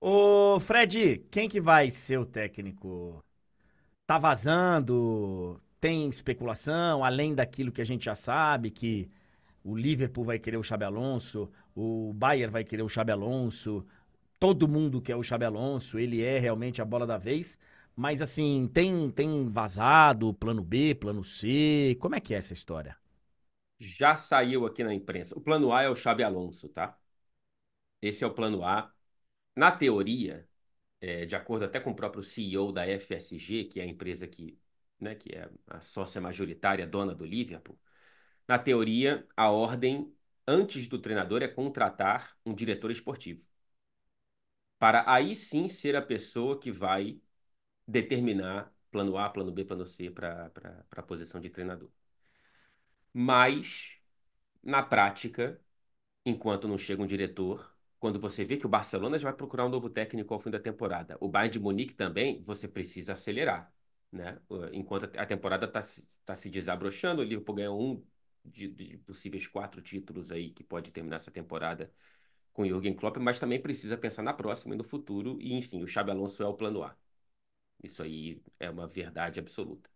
Ô, Fred, quem que vai ser o técnico? Tá vazando? tem especulação, além daquilo que a gente já sabe, que o Liverpool vai querer o Xabi Alonso, o Bayern vai querer o Xabi Alonso, todo mundo quer o Xabi Alonso, ele é realmente a bola da vez. Mas assim, tem, tem vazado, plano B, plano C, como é que é essa história? Já saiu aqui na imprensa. O plano A é o Xabi Alonso, tá? Esse é o plano A. Na teoria, é, de acordo até com o próprio CEO da FSG, que é a empresa que né, que é a sócia majoritária dona do Liverpool, na teoria, a ordem antes do treinador é contratar um diretor esportivo. Para aí sim ser a pessoa que vai determinar plano A, plano B, plano C para a posição de treinador. Mas, na prática, enquanto não chega um diretor, quando você vê que o Barcelona já vai procurar um novo técnico ao fim da temporada, o Bayern de Munique também, você precisa acelerar né? Enquanto a temporada está tá se desabrochando, o Liverpool ganhou um de, de, possíveis quatro títulos aí que pode terminar essa temporada com o Jürgen Klopp, mas também precisa pensar na próxima e no futuro. E, enfim, o Xabi Alonso é o plano A. Isso aí é uma verdade absoluta.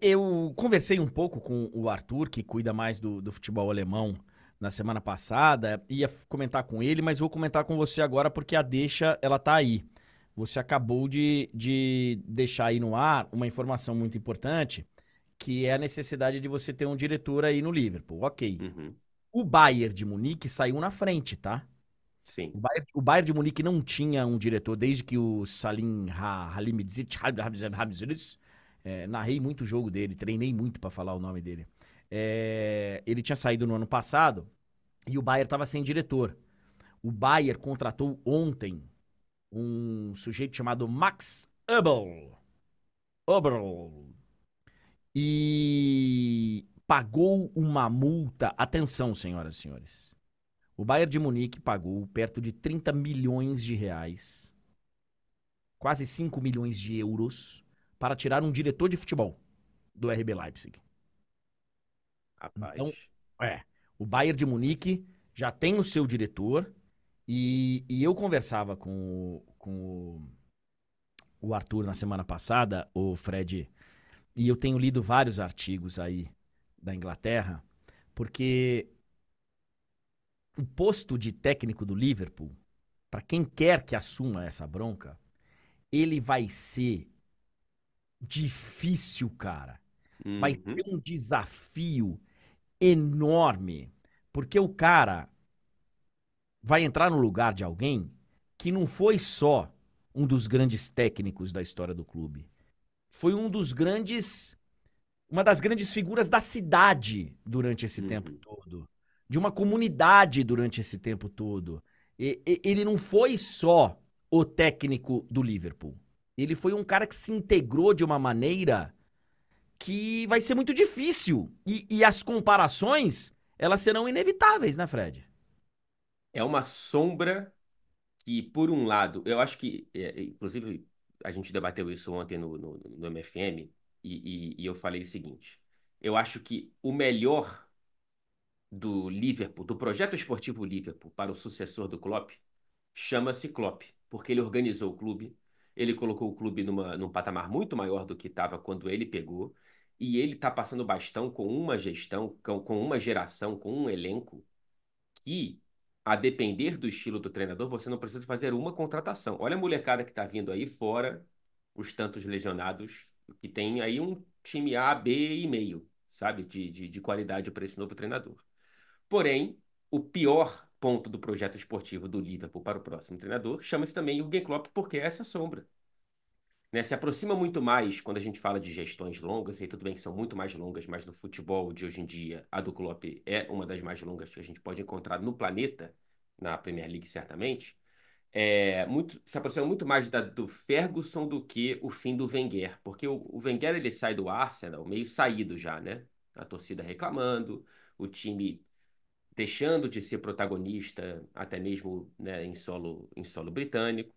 Eu conversei um pouco com o Arthur, que cuida mais do, do futebol alemão, na semana passada. Ia comentar com ele, mas vou comentar com você agora porque a deixa, ela tá aí você acabou de, de deixar aí no ar uma informação muito importante, que é a necessidade de você ter um diretor aí no Liverpool. Ok. Uhum. O Bayern de Munique saiu na frente, tá? Sim. O Bayern, o Bayern de Munique não tinha um diretor desde que o Salim Halimidzic é, narrei muito o jogo dele, treinei muito pra falar o nome dele. É, ele tinha saído no ano passado e o Bayern tava sem diretor. O Bayern contratou ontem um sujeito chamado Max Ubel. Ubel. E pagou uma multa. Atenção, senhoras e senhores. O Bayern de Munique pagou perto de 30 milhões de reais, quase 5 milhões de euros, para tirar um diretor de futebol do RB Leipzig. Rapaz. Então, É. O Bayern de Munique já tem o seu diretor e, e eu conversava com, com o- o Arthur na semana passada, o Fred, e eu tenho lido vários artigos aí da Inglaterra, porque o posto de técnico do Liverpool, para quem quer que assuma essa bronca, ele vai ser difícil, cara. Vai Uhum. ser um desafio enorme, porque o cara vai entrar no lugar de alguém que não foi só um dos grandes técnicos da história do clube. Foi um dos grandes uma das grandes figuras da cidade durante esse Uhum. tempo todo, de uma comunidade durante esse tempo todo. E- e- ele não foi só o técnico do Liverpool. Ele foi um cara que se integrou de uma maneira que vai ser muito difícil. E, e as comparações, elas serão inevitáveis, né, Fred? É uma sombra que, por um lado, eu acho que, é, inclusive, a gente debateu isso ontem no, no, no MFM, e, e- e eu falei o seguinte: eu acho que o melhor do Liverpool, do projeto esportivo Liverpool, para o sucessor do Klopp, chama-se Klopp, porque ele organizou o clube, ele colocou o clube numa, num patamar muito maior do que estava quando ele pegou, e ele está passando bastão com uma gestão, com, com uma geração, com um elenco que, a depender do estilo do treinador, você não precisa fazer uma contratação. Olha a molecada que está vindo aí, fora os tantos lesionados, que tem aí um time A, B e meio, sabe, de, de, de qualidade para esse novo treinador. Porém, o pior ponto do projeto esportivo do Liverpool para o próximo treinador chama-se também Jürgen Klopp, porque é essa sombra. Né, se aproxima muito mais quando a gente fala de gestões longas, e tudo bem que são muito mais longas, mas no futebol de hoje em dia, a do Klopp é uma das mais longas que a gente pode encontrar no planeta, na Premier League certamente, é muito, se aproxima muito mais da, do Ferguson do que o fim do Wenger, porque o, o Wenger ele sai do Arsenal meio saído já, né? A torcida reclamando, o time deixando de ser protagonista, até mesmo né, em solo, em solo britânico.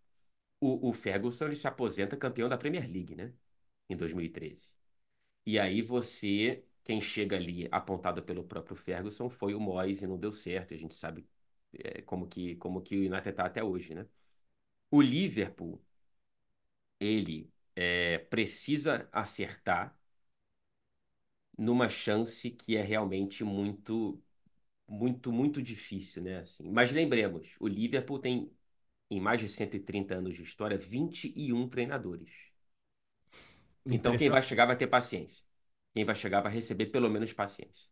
O, o Ferguson ele se aposenta campeão da Premier League, né? Em 2013. E aí você, quem chega ali apontado pelo próprio Ferguson foi o Moyes e não deu certo. A gente sabe é, como que como que o United está até hoje, né? O Liverpool ele é, precisa acertar numa chance que é realmente muito muito muito difícil, né? Assim, mas lembremos, o Liverpool tem em mais de 130 anos de história 21 treinadores. Então quem vai chegar vai ter paciência. Quem vai chegar vai receber pelo menos paciência.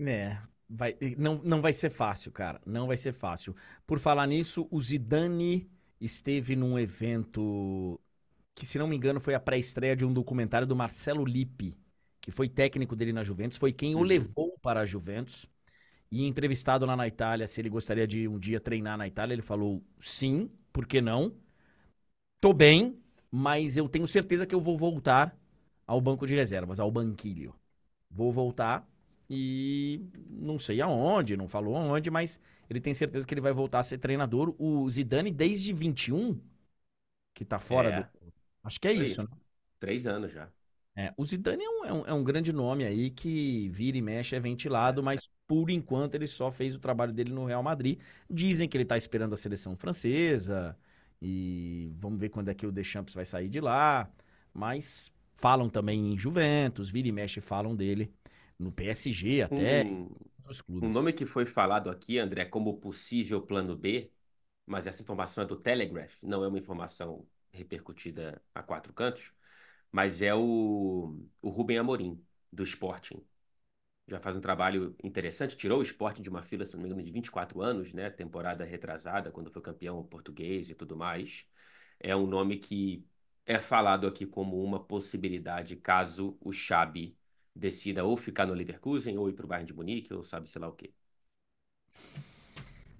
É, vai, não, não vai ser fácil, cara. Não vai ser fácil. Por falar nisso, o Zidane esteve num evento que, se não me engano, foi a pré-estreia de um documentário do Marcelo Lippi, que foi técnico dele na Juventus, foi quem o Uhum. levou para a Juventus. E entrevistado lá na Itália, se ele gostaria de um dia treinar na Itália, ele falou sim, por que não? Tô bem, mas eu tenho certeza que eu vou voltar ao banco de reservas, ao banquilho. Vou voltar e não sei aonde, não falou aonde, mas ele tem certeza que ele vai voltar a ser treinador. O Zidane, desde 21, que tá fora É. do. Acho que é Isso isso, né? Três anos já. É, o Zidane é um, é um- é um grande nome aí que vira e mexe, é ventilado, mas por enquanto ele só fez o trabalho dele no Real Madrid. Dizem que ele tá esperando a seleção francesa e vamos ver quando é que o Deschamps vai sair de lá. Mas falam também em Juventus, vira e mexe falam dele no PSG até, Um, outros um clubes. nome que foi falado aqui, André, como possível plano B, mas essa informação é do Telegraph, não é uma informação repercutida a quatro cantos, mas é o, o Rubem Amorim, do Sporting. Já faz um trabalho interessante, tirou o Sporting de uma fila, se não me engano, de 24 anos, né? Temporada retrasada, quando foi campeão português e tudo mais. É um nome que é falado aqui como uma possibilidade caso o Xabi decida ou ficar no Leverkusen ou ir para o Bayern de Munique ou sabe sei lá o quê.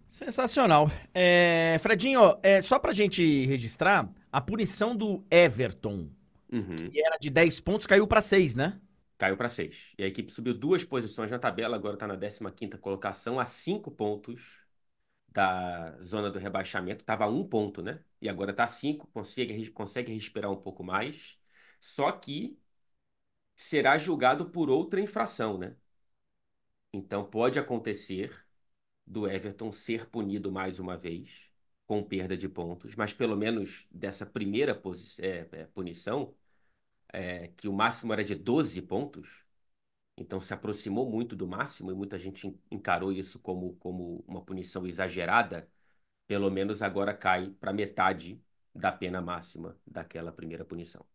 Sensacional. É, Fredinho, é, só pra gente registrar, a punição do Everton, Uhum. que era de 10 pontos, caiu pra 6, né? Caiu para 6. E a equipe subiu duas posições na tabela, agora está na 15ª colocação, a 5 pontos da zona do rebaixamento. Estava a um ponto, né? E agora está a 5, consegue, consegue respirar um pouco mais. Só que será julgado por outra infração, né? Então pode acontecer do Everton ser punido mais uma vez, com perda de pontos, mas pelo menos dessa primeira é, é, punição, é, que o máximo era de 12 pontos, então se aproximou muito do máximo e muita gente en- encarou isso como, como uma punição exagerada, pelo menos agora cai para metade da pena máxima daquela primeira punição.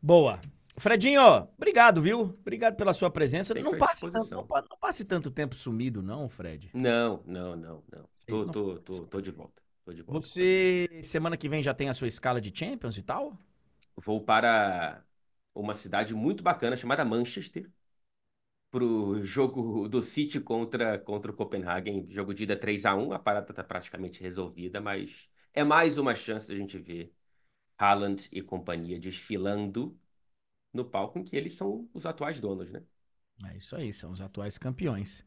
Boa. Fredinho, obrigado, viu? Obrigado pela sua presença. Não passe, tanto, não, não passe tanto tempo sumido, não, Fred. Não, não, não, não. Tô, tô, tô, tô de volta. Tô de volta. Você, semana que vem, já tem a sua escala de Champions e tal? Vou para uma cidade muito bacana chamada Manchester, pro jogo do City contra, contra o Copenhagen. Jogo de ida 3 a 1 a parada está praticamente resolvida, mas é mais uma chance da gente ver Haaland e companhia desfilando no palco em que eles são os atuais donos, né? É isso aí, são os atuais campeões.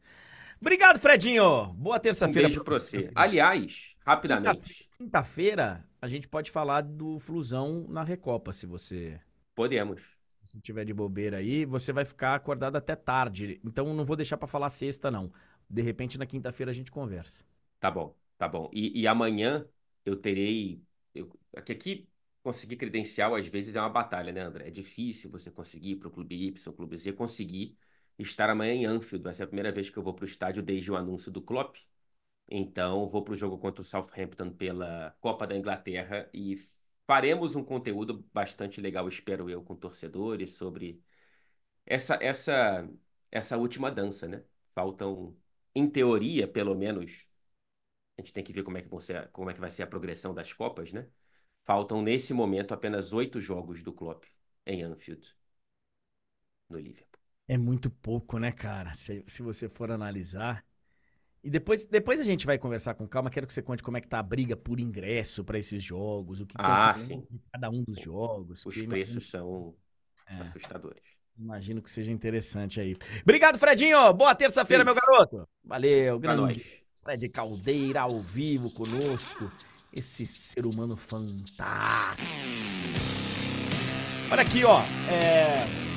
Obrigado, Fredinho. Boa Um terça-feira beijo pra você. Aliás, rapidamente, Quinta-feira, a gente pode falar do Flusão na Recopa, se você podemos. se tiver de bobeira aí, você vai ficar acordado até tarde. Então não vou deixar pra falar sexta não. De repente na quinta-feira a gente conversa. Tá bom, tá bom. E, e amanhã eu terei. Eu, aqui, aqui conseguir credencial às vezes é uma batalha, né, André? É difícil você conseguir para o Clube Y, Clube Z, conseguir estar amanhã em Anfield. Vai ser a primeira vez que eu vou para o estádio desde o anúncio do Klopp. Então, vou para o jogo contra o Southampton pela Copa da Inglaterra e faremos um conteúdo bastante legal, espero eu, com torcedores sobre essa, essa, essa última dança, né? Faltam, em teoria, pelo menos, a gente tem que ver como é que, ser, como é que vai ser a progressão das Copas, né? Faltam, nesse momento, apenas oito jogos do Klopp em Anfield, no Liverpool. É muito pouco, né, cara? Se, se você for analisar. E depois, depois a gente vai conversar com calma. Quero que você conte como é que tá a briga por ingresso pra esses jogos, o que, que Ah, de cada um dos jogos. Os preços são É. assustadores. Imagino que seja interessante aí. Obrigado, Fredinho. Boa terça-feira, meu garoto. Valeu, grande. Fred Caldeira ao vivo conosco. Esse ser humano fantástico. Olha aqui, ó. É...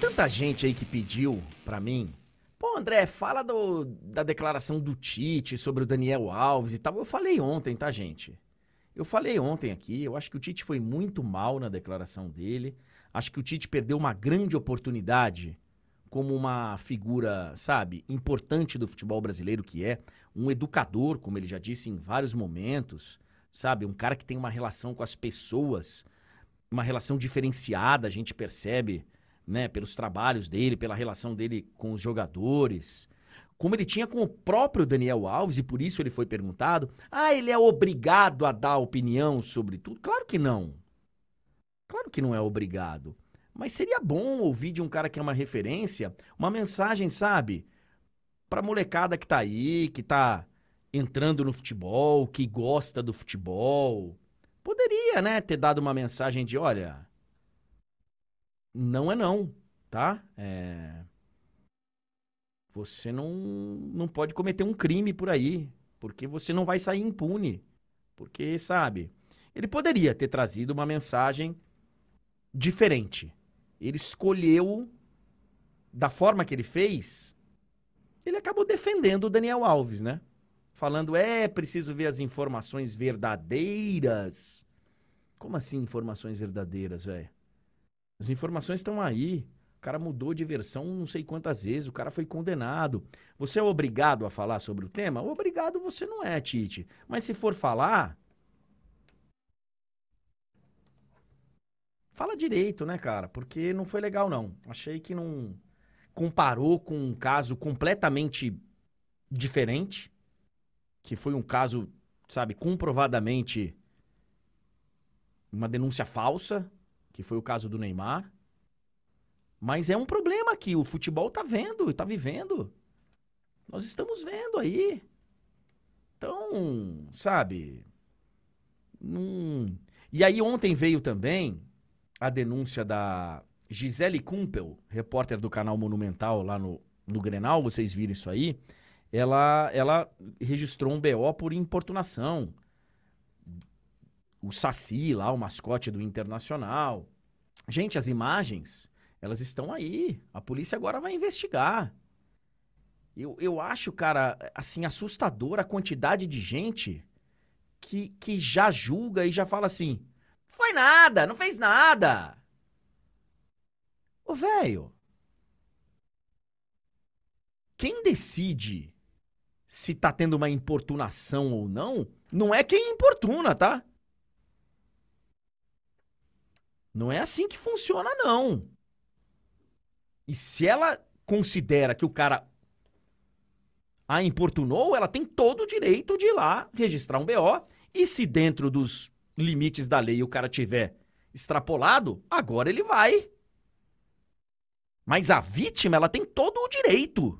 tanta gente aí que pediu pra mim. Pô, André, fala do- da declaração do Tite sobre o Daniel Alves e tal. Eu falei ontem, tá, gente? Eu falei ontem aqui, eu acho que o Tite foi muito mal na declaração dele. Acho que o Tite perdeu uma grande oportunidade como uma figura, sabe, importante do futebol brasileiro que é, um educador, como ele já disse em vários momentos, sabe, um cara que tem uma relação com as pessoas, uma relação diferenciada, a gente percebe, né, pelos trabalhos dele, pela relação dele com os jogadores. Como ele tinha com o próprio Daniel Alves, e por isso ele foi perguntado: ah, ele é obrigado a dar opinião sobre tudo? Claro que não. Claro que não é obrigado. Mas seria bom ouvir de um cara que é uma referência uma mensagem, sabe? Pra molecada que tá aí, que tá entrando no futebol, que gosta do futebol. Poderia, né, ter dado uma mensagem de: olha, não é não, tá? É. Você não, não pode cometer um crime por aí, porque você não vai sair impune. Porque, sabe, ele poderia ter trazido uma mensagem diferente. Ele escolheu, da forma que ele fez, ele acabou defendendo o Daniel Alves, né? Falando, é, preciso ver as informações verdadeiras. Como assim informações verdadeiras, velho? As informações estão aí. O cara mudou de versão não sei quantas vezes, o cara foi condenado. Você é obrigado a falar sobre o tema? Obrigado você não é, Tite. Mas se for falar. Fala direito, né, cara? Porque não foi legal, não. Achei que não. Comparou com um caso completamente diferente. que foi um caso, sabe, comprovadamente uma denúncia falsa, que foi o caso do Neymar. Mas é um problema que o futebol tá vendo, tá vivendo. Nós estamos vendo aí. Então, sabe? E aí ontem veio também a denúncia da Gisele Kumpel, repórter do canal Monumental lá no, no Grenal, vocês viram isso aí. Ela, ela registrou um BO por importunação. O Saci lá, o mascote do Internacional. Gente, as imagens elas estão aí. A polícia agora vai investigar. Eu, eu acho, cara, assim, assustador a quantidade de gente que, que já julga e já fala assim: foi nada, não fez nada. Ô, velho. Quem decide se tá tendo uma importunação ou não, não é quem importuna, tá? Não é assim que funciona, não. E se ela considera que o cara a importunou, ela tem todo o direito de ir lá registrar um BO. E se dentro dos limites da lei o cara tiver extrapolado, agora ele vai. Mas a vítima, ela tem todo o direito.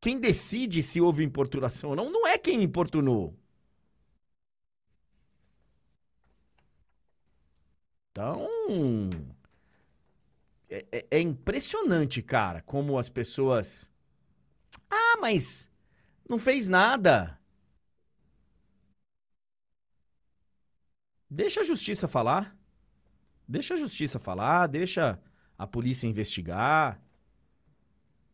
Quem decide se houve importunação ou não, não é quem importunou. Então, é, é, é, impressionante, cara, como as pessoas. Ah, mas não fez nada. Deixa a justiça falar. Deixa a justiça falar, deixa a polícia investigar.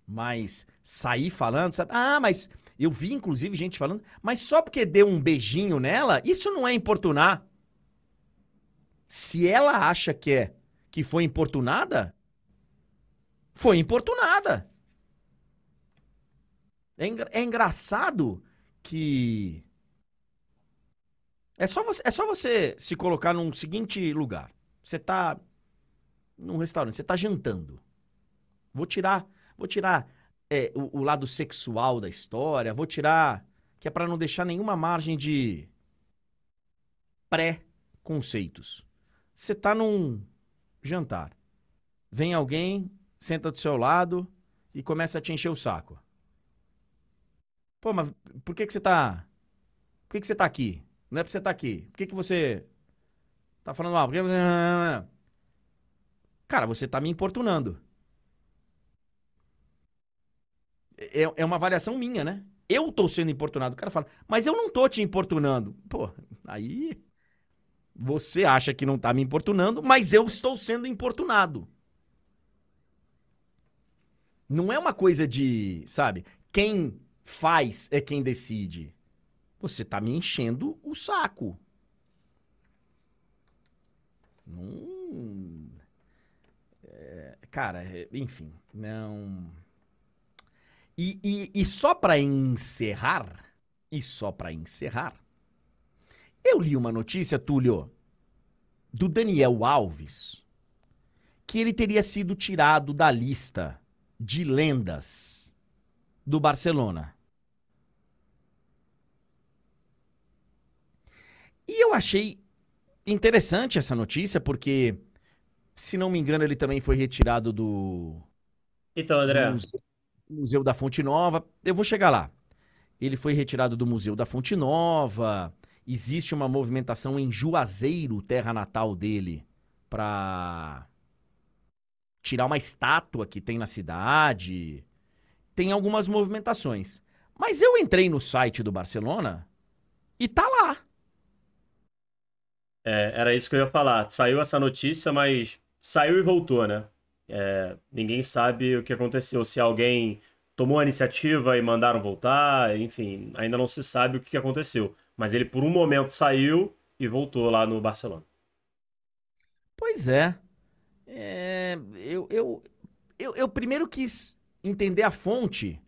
Mas sair falando, sabe? Ah, mas eu vi inclusive gente falando, mas só porque deu um beijinho nela, isso não é importunar. Se ela acha que é que foi importunada, foi importunada. É, engra é engraçado que. É só, você, é só você se colocar num seguinte lugar. Você tá num restaurante, você tá jantando. Vou tirar, vou tirar é, o, o lado sexual da história, vou tirar que é para não deixar nenhuma margem de pré-conceitos. Você tá num jantar. Vem alguém senta do seu lado e começa a te encher o saco. Pô, mas por que, que você tá. Por que, que você tá aqui? Não é pra você estar tá aqui. Por que, que você tá falando mal? Porque... Cara, você tá me importunando. É, é uma avaliação minha, né? Eu tô sendo importunado. O cara fala, mas eu não tô te importunando. Pô, aí. Você acha que não tá me importunando, mas eu estou sendo importunado. Não é uma coisa de, sabe, quem faz é quem decide. Você tá me enchendo o saco. Não. É, cara, é, enfim, não. E, e, e só para encerrar, e só para encerrar, eu li uma notícia, Túlio, do Daniel Alves, que ele teria sido tirado da lista de lendas do Barcelona. E eu achei interessante essa notícia, porque, se não me engano, ele também foi retirado do. Então, André. Do Museu, Museu da Fonte Nova. Eu vou chegar lá. Ele foi retirado do Museu da Fonte Nova. Existe uma movimentação em Juazeiro, terra natal dele, para tirar uma estátua que tem na cidade. Tem algumas movimentações. Mas eu entrei no site do Barcelona e tá lá. É, era isso que eu ia falar. Saiu essa notícia, mas saiu e voltou, né? É, ninguém sabe o que aconteceu. Se alguém tomou a iniciativa e mandaram voltar, enfim, ainda não se sabe o que aconteceu. Mas ele, por um momento, saiu e voltou lá no Barcelona. Pois é. É, eu, eu, eu, eu primeiro quis entender a fonte,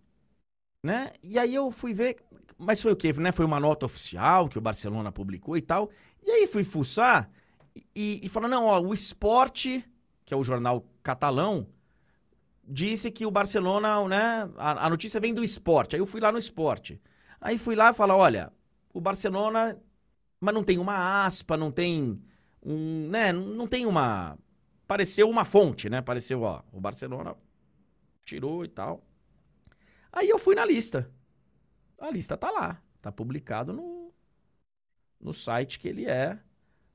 né? E aí eu fui ver, mas foi o quê? Né? Foi uma nota oficial que o Barcelona publicou e tal. E aí fui fuçar e, e não, ó, o Esporte, que é o jornal catalão, disse que o Barcelona, né? A, a notícia vem do esporte. Aí eu fui lá no esporte. Aí fui lá e falei: olha, o Barcelona. Mas não tem uma aspa, não tem. Um, né? Não tem uma. Pareceu uma fonte, né? Pareceu, ó, o Barcelona tirou e tal. Aí eu fui na lista. A lista tá lá. Tá publicado no, no site que ele é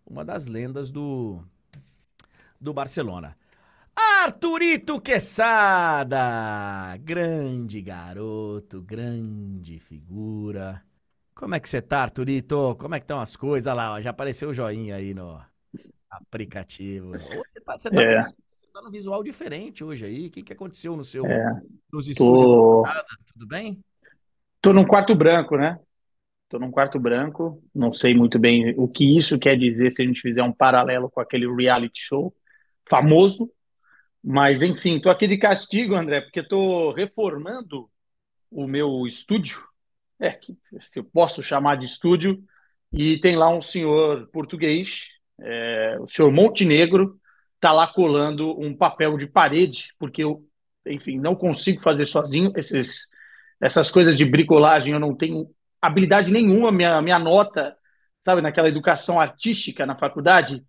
uma das lendas do, do Barcelona. Arturito Quesada! Grande garoto, grande figura. Como é que você tá, Arturito? Como é que estão as coisas? Olha lá, ó, já apareceu o joinha aí no aplicativo. Você tá, você, tá É. no, você tá no visual diferente hoje aí. O que, que aconteceu no seu, É, nos estúdios? tô, Tudo bem? tô num quarto branco, né? Tô num quarto branco. Não sei muito bem o que isso quer dizer se a gente fizer um paralelo com aquele reality show famoso. Mas, enfim, tô aqui de castigo, André, porque tô reformando o meu estúdio. É, que- se eu posso chamar de estúdio. E tem lá um senhor português, é, o senhor Montenegro, tá lá colando um papel de parede, porque eu, enfim, não consigo fazer sozinho esses, essas coisas de bricolagem, eu não tenho habilidade nenhuma, minha, minha nota, sabe, naquela educação artística na faculdade,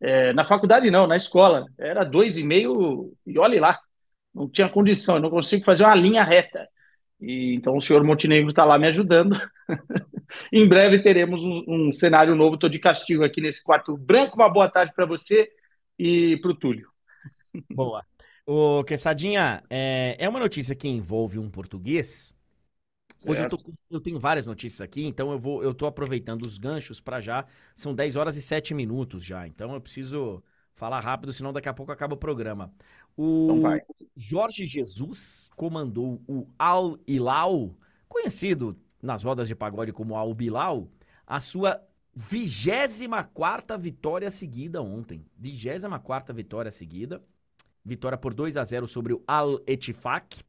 é, na faculdade não, na escola, era dois e meio, e olhe lá, não tinha condição, eu não consigo fazer uma linha reta. E, então o senhor Montenegro está lá me ajudando. em breve teremos um, um cenário novo, estou de castigo aqui nesse quarto branco. Uma boa tarde para você e para o Túlio. Boa. Ô, Quessadinha, é, é uma notícia que envolve um português. Hoje eu, tô eu tenho várias notícias aqui, então eu vou, eu tô aproveitando os ganchos para já. São 10 horas e 7 minutos já, então eu preciso falar rápido, senão daqui a pouco acaba o programa. Então O vai. Jorge Jesus comandou o Al Hilal, conhecido nas rodas de pagode como Al Bilal, a sua 24ª vitória seguida ontem. 24ª vitória seguida. Vitória por 2 a 0 sobre o Al Ettifaq.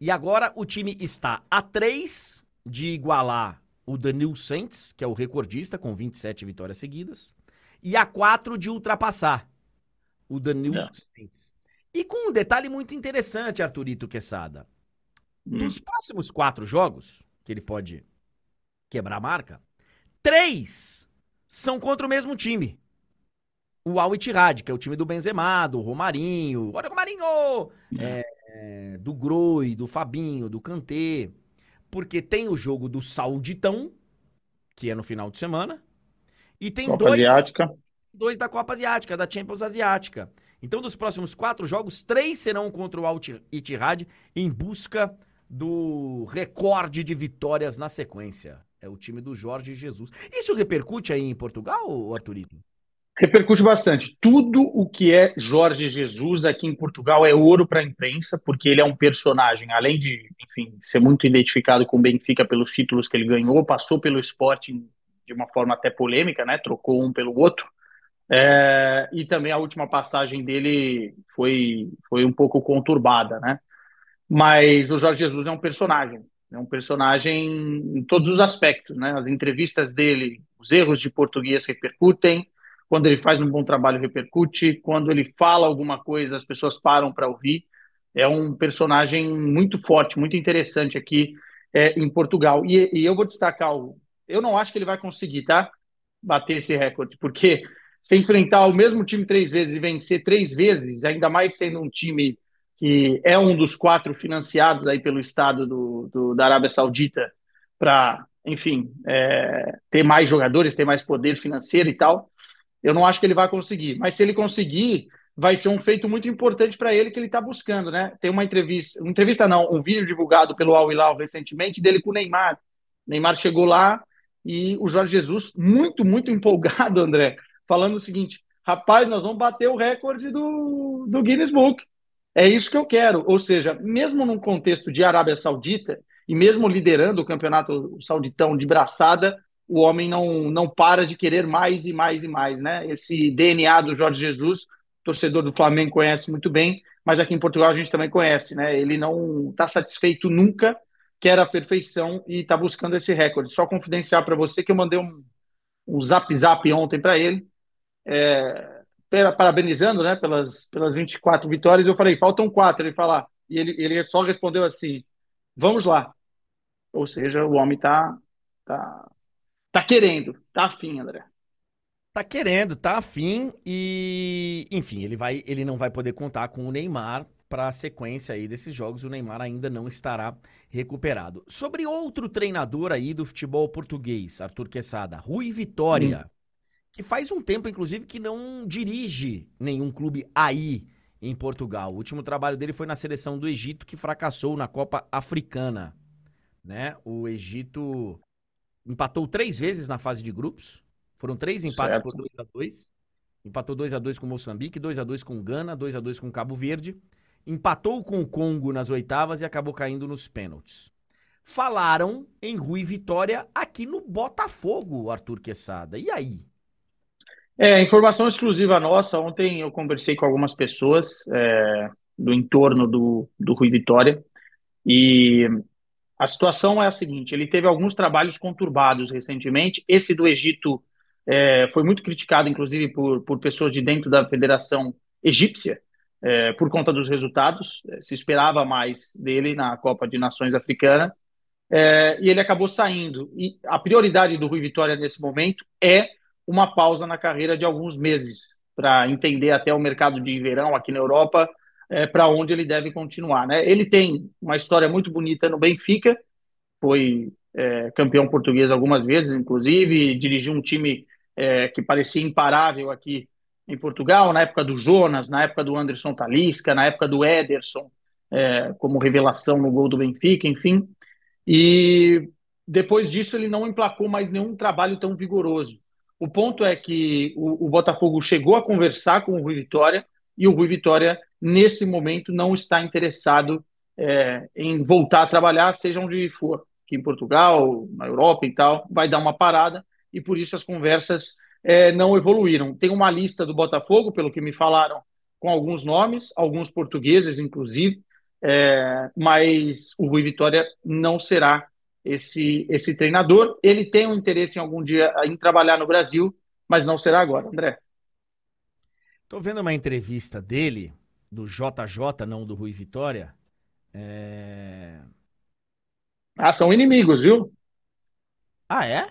E agora o time está a 3 de igualar o Danil Saints, que é o recordista com 27 vitórias seguidas, e a 4 de ultrapassar o Danil É. Saints. E com um detalhe muito interessante, Arthurito Quesada. Hum. Dos próximos quatro jogos, que ele pode quebrar a marca, três são contra o mesmo time. O Al Ittihad, que é o time do Benzema, do Romarinho, olha o Romarinho! É, é, do Groi, do Fabinho, do Kanté. Porque tem o jogo do Sauditão, que é no final de semana, e tem Copa dois Asiática. dois da Copa Asiática, da Champions Asiática. Então, dos próximos quatro jogos, três serão contra o Al Ittihad em busca do recorde de vitórias na sequência. É o time do Jorge Jesus. Isso repercute aí em Portugal, Arthurito? Repercute bastante. Tudo o que é Jorge Jesus aqui em Portugal é ouro para a imprensa, porque ele é um personagem, além de, enfim, ser muito identificado com o Benfica pelos títulos que ele ganhou, passou pelo esporte de uma forma até polêmica, né? Trocou um pelo outro. É, e também a última passagem dele foi, foi um pouco conturbada, né? Mas o Jorge Jesus é um personagem, é um personagem em todos os aspectos, né? As entrevistas dele, os erros de português repercutem, quando ele faz um bom trabalho repercute, quando ele fala alguma coisa as pessoas param para ouvir. É um personagem muito forte, muito interessante aqui é, em Portugal. E, e eu vou destacar algo. Eu não acho que ele vai conseguir, tá? Bater esse recorde, porque se enfrentar o mesmo time três vezes e vencer três vezes, ainda mais sendo um time que é um dos quatro financiados aí pelo Estado do, do da Arábia Saudita para, enfim, é, ter mais jogadores, ter mais poder financeiro e tal. Eu não acho que ele vai conseguir, mas se ele conseguir, vai ser um feito muito importante para ele que ele está buscando, né? Tem uma entrevista, uma entrevista não, um vídeo divulgado pelo Al Hilal recentemente dele com o Neymar. Neymar chegou lá e o Jorge Jesus muito, muito empolgado, André, falando o seguinte: rapaz, nós vamos bater o recorde do, do Guinness Book. É isso que eu quero. Ou seja, mesmo num contexto de Arábia Saudita e mesmo liderando o campeonato sauditão de braçada, o homem não, não para de querer mais e mais e mais, né? Esse DNA do Jorge Jesus, torcedor do Flamengo conhece muito bem, mas aqui em Portugal a gente também conhece, né? Ele não está satisfeito nunca, quer a perfeição e está buscando esse recorde. Só confidenciar para você que eu mandei um, um zap zap ontem para ele, é, parabenizando, né, pelas, pelas 24 vitórias. Eu falei, faltam quatro. Ele fala, e ele, ele só respondeu assim: vamos lá. Ou seja, o homem tá, tá, tá querendo, tá afim, André. Tá querendo, tá afim e, enfim, ele vai, ele não vai poder contar com o Neymar para a sequência aí desses jogos. O Neymar ainda não estará recuperado. Sobre outro treinador aí do futebol português, Arthur Quesada, Rui Vitória, hum. que faz um tempo, inclusive, que não dirige nenhum clube aí em Portugal. O último trabalho dele foi na seleção do Egito, que fracassou na Copa Africana. Né? O Egito empatou três vezes na fase de grupos foram três empates certo. por 2 a 2 Empatou 2 a 2 com Moçambique, 2 a 2 com Gana, 2 a 2 com Cabo Verde. Empatou com o Congo nas oitavas e acabou caindo nos pênaltis. Falaram em Rui Vitória aqui no Botafogo, Arthur Quesada. E aí? É, informação exclusiva nossa. Ontem eu conversei com algumas pessoas é, do entorno do, do Rui Vitória e a situação é a seguinte: ele teve alguns trabalhos conturbados recentemente. Esse do Egito é, foi muito criticado, inclusive, por, por pessoas de dentro da Federação Egípcia, é, por conta dos resultados. É, se esperava mais dele na Copa de Nações Africana. É, e ele acabou saindo. E a prioridade do Rui Vitória nesse momento é uma pausa na carreira de alguns meses, para entender até o mercado de verão aqui na Europa, é, para onde ele deve continuar. Né? Ele tem uma história muito bonita no Benfica, foi é, campeão português algumas vezes, inclusive, dirigiu um time é, que parecia imparável aqui em Portugal, na época do Jonas, na época do Anderson Talisca, na época do Ederson, é, como revelação no gol do Benfica, enfim. E depois disso ele não emplacou mais nenhum trabalho tão vigoroso. O ponto é que o, o Botafogo chegou a conversar com o Rui Vitória e o Rui Vitória, nesse momento, não está interessado é, em voltar a trabalhar, seja onde for aqui em Portugal, na Europa e tal, vai dar uma parada e por isso as conversas é, não evoluíram. Tem uma lista do Botafogo, pelo que me falaram, com alguns nomes, alguns portugueses, inclusive, é, mas o Rui Vitória não será esse, esse treinador. Ele tem um interesse em algum dia em trabalhar no Brasil, mas não será agora, André. Estou vendo uma entrevista dele, do JJ, não do Rui Vitória. É... Ah, são inimigos, viu? Ah, é?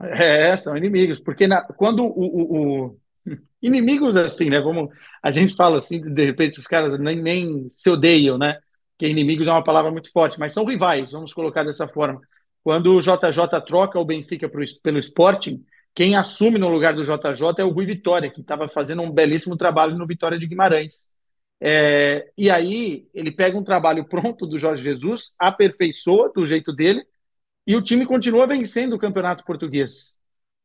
É, são inimigos. Porque na, quando o, o, o, Inimigos assim, né? Como a gente fala assim, de repente os caras nem, nem se odeiam, né? Que inimigos é uma palavra muito forte, mas são rivais, vamos colocar dessa forma. Quando o JJ troca o Benfica pro, pelo Sporting, quem assume no lugar do JJ é o Rui Vitória, que estava fazendo um belíssimo trabalho no Vitória de Guimarães. É, e aí ele pega um trabalho pronto do Jorge Jesus, aperfeiçoa do jeito dele, e o time continua vencendo o campeonato português.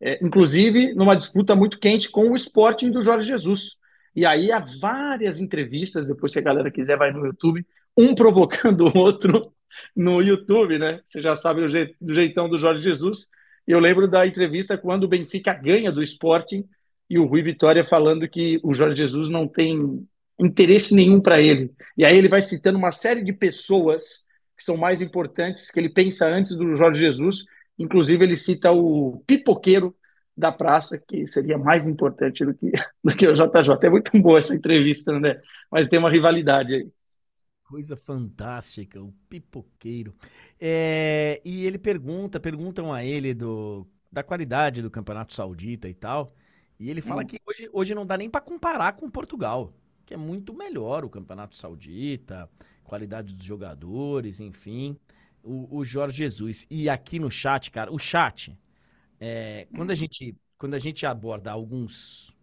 É, inclusive numa disputa muito quente com o Sporting do Jorge Jesus. E aí há várias entrevistas, depois se a galera quiser vai no YouTube, um provocando o outro no YouTube, né? Você já sabe do jeitão do Jorge Jesus. Eu lembro da entrevista quando o Benfica ganha do Sporting e o Rui Vitória falando que o Jorge Jesus não tem interesse nenhum para ele. E aí ele vai citando uma série de pessoas que são mais importantes, que ele pensa antes do Jorge Jesus. Inclusive, ele cita o pipoqueiro da praça, que seria mais importante do que, do que o JJ. É muito boa essa entrevista, né? Mas tem uma rivalidade aí. Coisa fantástica, o pipoqueiro. É, e ele pergunta, perguntam a ele do, da qualidade do campeonato saudita e tal. E ele fala hum. que hoje, hoje não dá nem para comparar com Portugal que é muito melhor o Campeonato Saudita, qualidade dos jogadores, enfim. O, o Jorge Jesus. E aqui no chat, cara, o chat, é, quando, a gente, quando a gente aborda alguns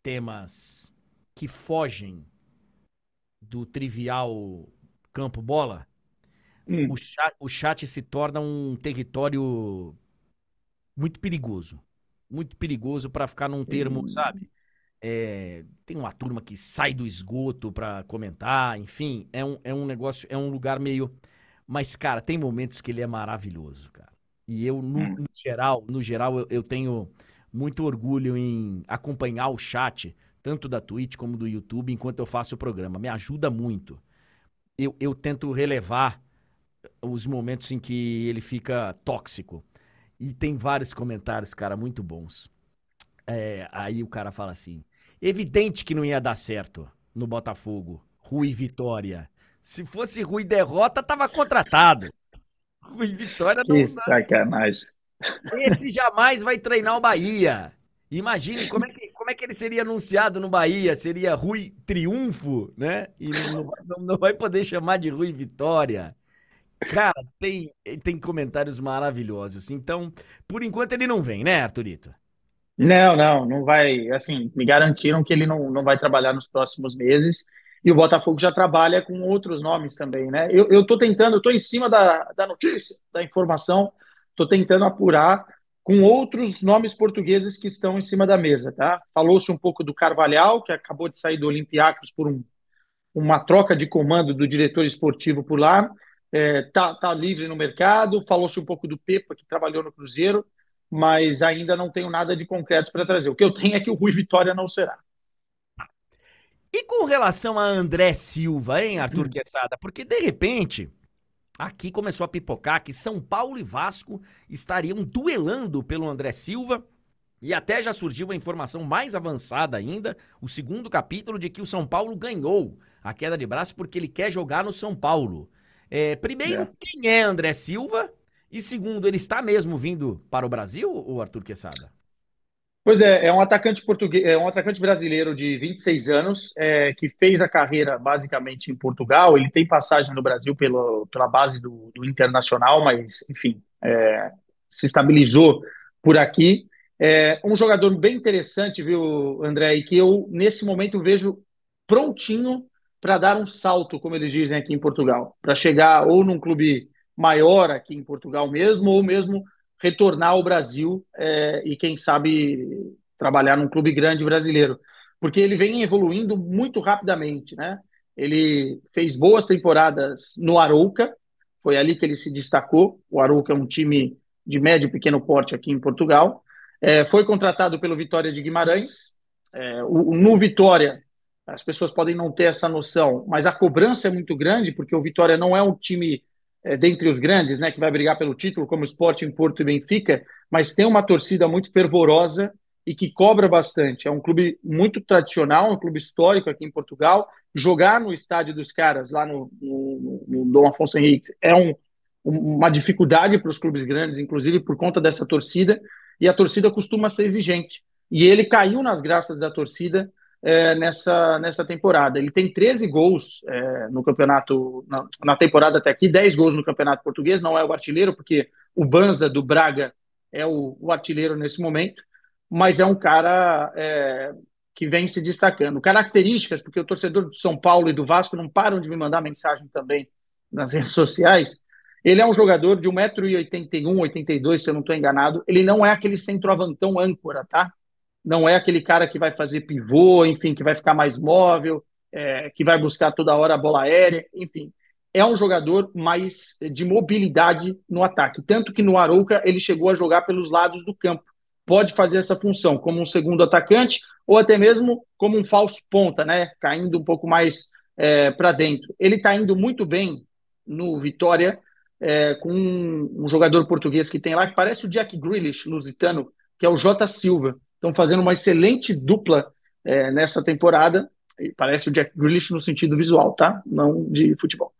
temas que fogem do trivial campo-bola, hum. o, chat, o chat se torna um território muito perigoso. Muito perigoso para ficar num termo, hum. sabe? É, tem uma turma que sai do esgoto pra comentar, enfim, é um, é um negócio, é um lugar meio. Mas, cara, tem momentos que ele é maravilhoso, cara. E eu, no, hum. no geral, no geral, eu, eu, tenho muito orgulho em acompanhar o chat, tanto da Twitch como do YouTube, enquanto eu faço o programa. Me ajuda muito. Eu, eu tento relevar os momentos em que ele fica tóxico. E tem vários comentários, cara, muito bons. É, aí o cara fala assim: evidente que não ia dar certo no Botafogo. Rui Vitória. Se fosse Rui derrota, tava contratado. Rui Vitória não. Que sacanagem. Esse jamais vai treinar o Bahia. Imagine como é, que, como é que ele seria anunciado no Bahia. Seria Rui Triunfo, né? E não, não, não vai poder chamar de Rui Vitória. Cara, tem, tem comentários maravilhosos. Então, por enquanto ele não vem, né, Arthurito? Não, não, não vai. Assim, me garantiram que ele não, não vai trabalhar nos próximos meses. E o Botafogo já trabalha com outros nomes também, né? Eu, eu tô tentando, eu tô em cima da, da notícia, da informação, tô tentando apurar com outros nomes portugueses que estão em cima da mesa, tá? Falou-se um pouco do Carvalhal, que acabou de sair do Olympiacos por um, uma troca de comando do diretor esportivo por lá é, tá, tá livre no mercado. Falou-se um pouco do Pepa, que trabalhou no Cruzeiro, mas ainda não tenho nada de concreto para trazer. O que eu tenho é que o Rui Vitória não será. E com relação a André Silva, hein, Arthur Quesada? Porque de repente, aqui começou a pipocar que São Paulo e Vasco estariam duelando pelo André Silva. E até já surgiu a informação mais avançada ainda, o segundo capítulo, de que o São Paulo ganhou a queda de braço porque ele quer jogar no São Paulo. É, primeiro, é. quem é André Silva? E segundo, ele está mesmo vindo para o Brasil, o Arthur Quesada? Pois é, é um atacante português, é um atacante brasileiro de 26 anos, é, que fez a carreira basicamente em Portugal. Ele tem passagem no Brasil pelo, pela base do, do Internacional, mas, enfim, é, se estabilizou por aqui. É um jogador bem interessante, viu, André, e que eu, nesse momento, vejo prontinho para dar um salto, como eles dizem aqui em Portugal, para chegar ou num clube maior aqui em Portugal mesmo, ou mesmo retornar ao Brasil é, e, quem sabe, trabalhar num clube grande brasileiro. Porque ele vem evoluindo muito rapidamente, né? Ele fez boas temporadas no Arouca, foi ali que ele se destacou. O Arouca é um time de médio e pequeno porte aqui em Portugal. É, foi contratado pelo Vitória de Guimarães. É, o, no Vitória, as pessoas podem não ter essa noção, mas a cobrança é muito grande, porque o Vitória não é um time é, dentre os grandes, né, que vai brigar pelo título, como Sporting, Porto e Benfica, mas tem uma torcida muito fervorosa e que cobra bastante. É um clube muito tradicional, um clube histórico aqui em Portugal. Jogar no estádio dos caras, lá no, no, no Dom Afonso Henrique, é um, uma dificuldade para os clubes grandes, inclusive por conta dessa torcida, e a torcida costuma ser exigente. E ele caiu nas graças da torcida é, nessa, nessa temporada. Ele tem 13 gols é, no campeonato, na, na, temporada até aqui, 10 gols no campeonato português, não é o artilheiro, porque o Banza do Braga é o, o artilheiro nesse momento, mas é um cara é, que vem se destacando. Características, porque o torcedor do São Paulo e do Vasco não param de me mandar mensagem também nas redes sociais. Ele é um jogador de 1,81m, 82 se eu não estou enganado. Ele não é aquele centroavantão âncora, tá? Não é aquele cara que vai fazer pivô, enfim, que vai ficar mais móvel, é, que vai buscar toda hora a bola aérea, enfim. É um jogador mais de mobilidade no ataque. Tanto que no Arouca ele chegou a jogar pelos lados do campo. Pode fazer essa função como um segundo atacante ou até mesmo como um falso ponta, né? Caindo um pouco mais é, para dentro. Ele está indo muito bem no Vitória, é, com um, um, jogador português que tem lá, que parece o Jack Grealish, lusitano, que é o Jota Silva estão fazendo uma excelente dupla é, nessa temporada. Parece o Jack Grealish no sentido visual, tá? Não de futebol.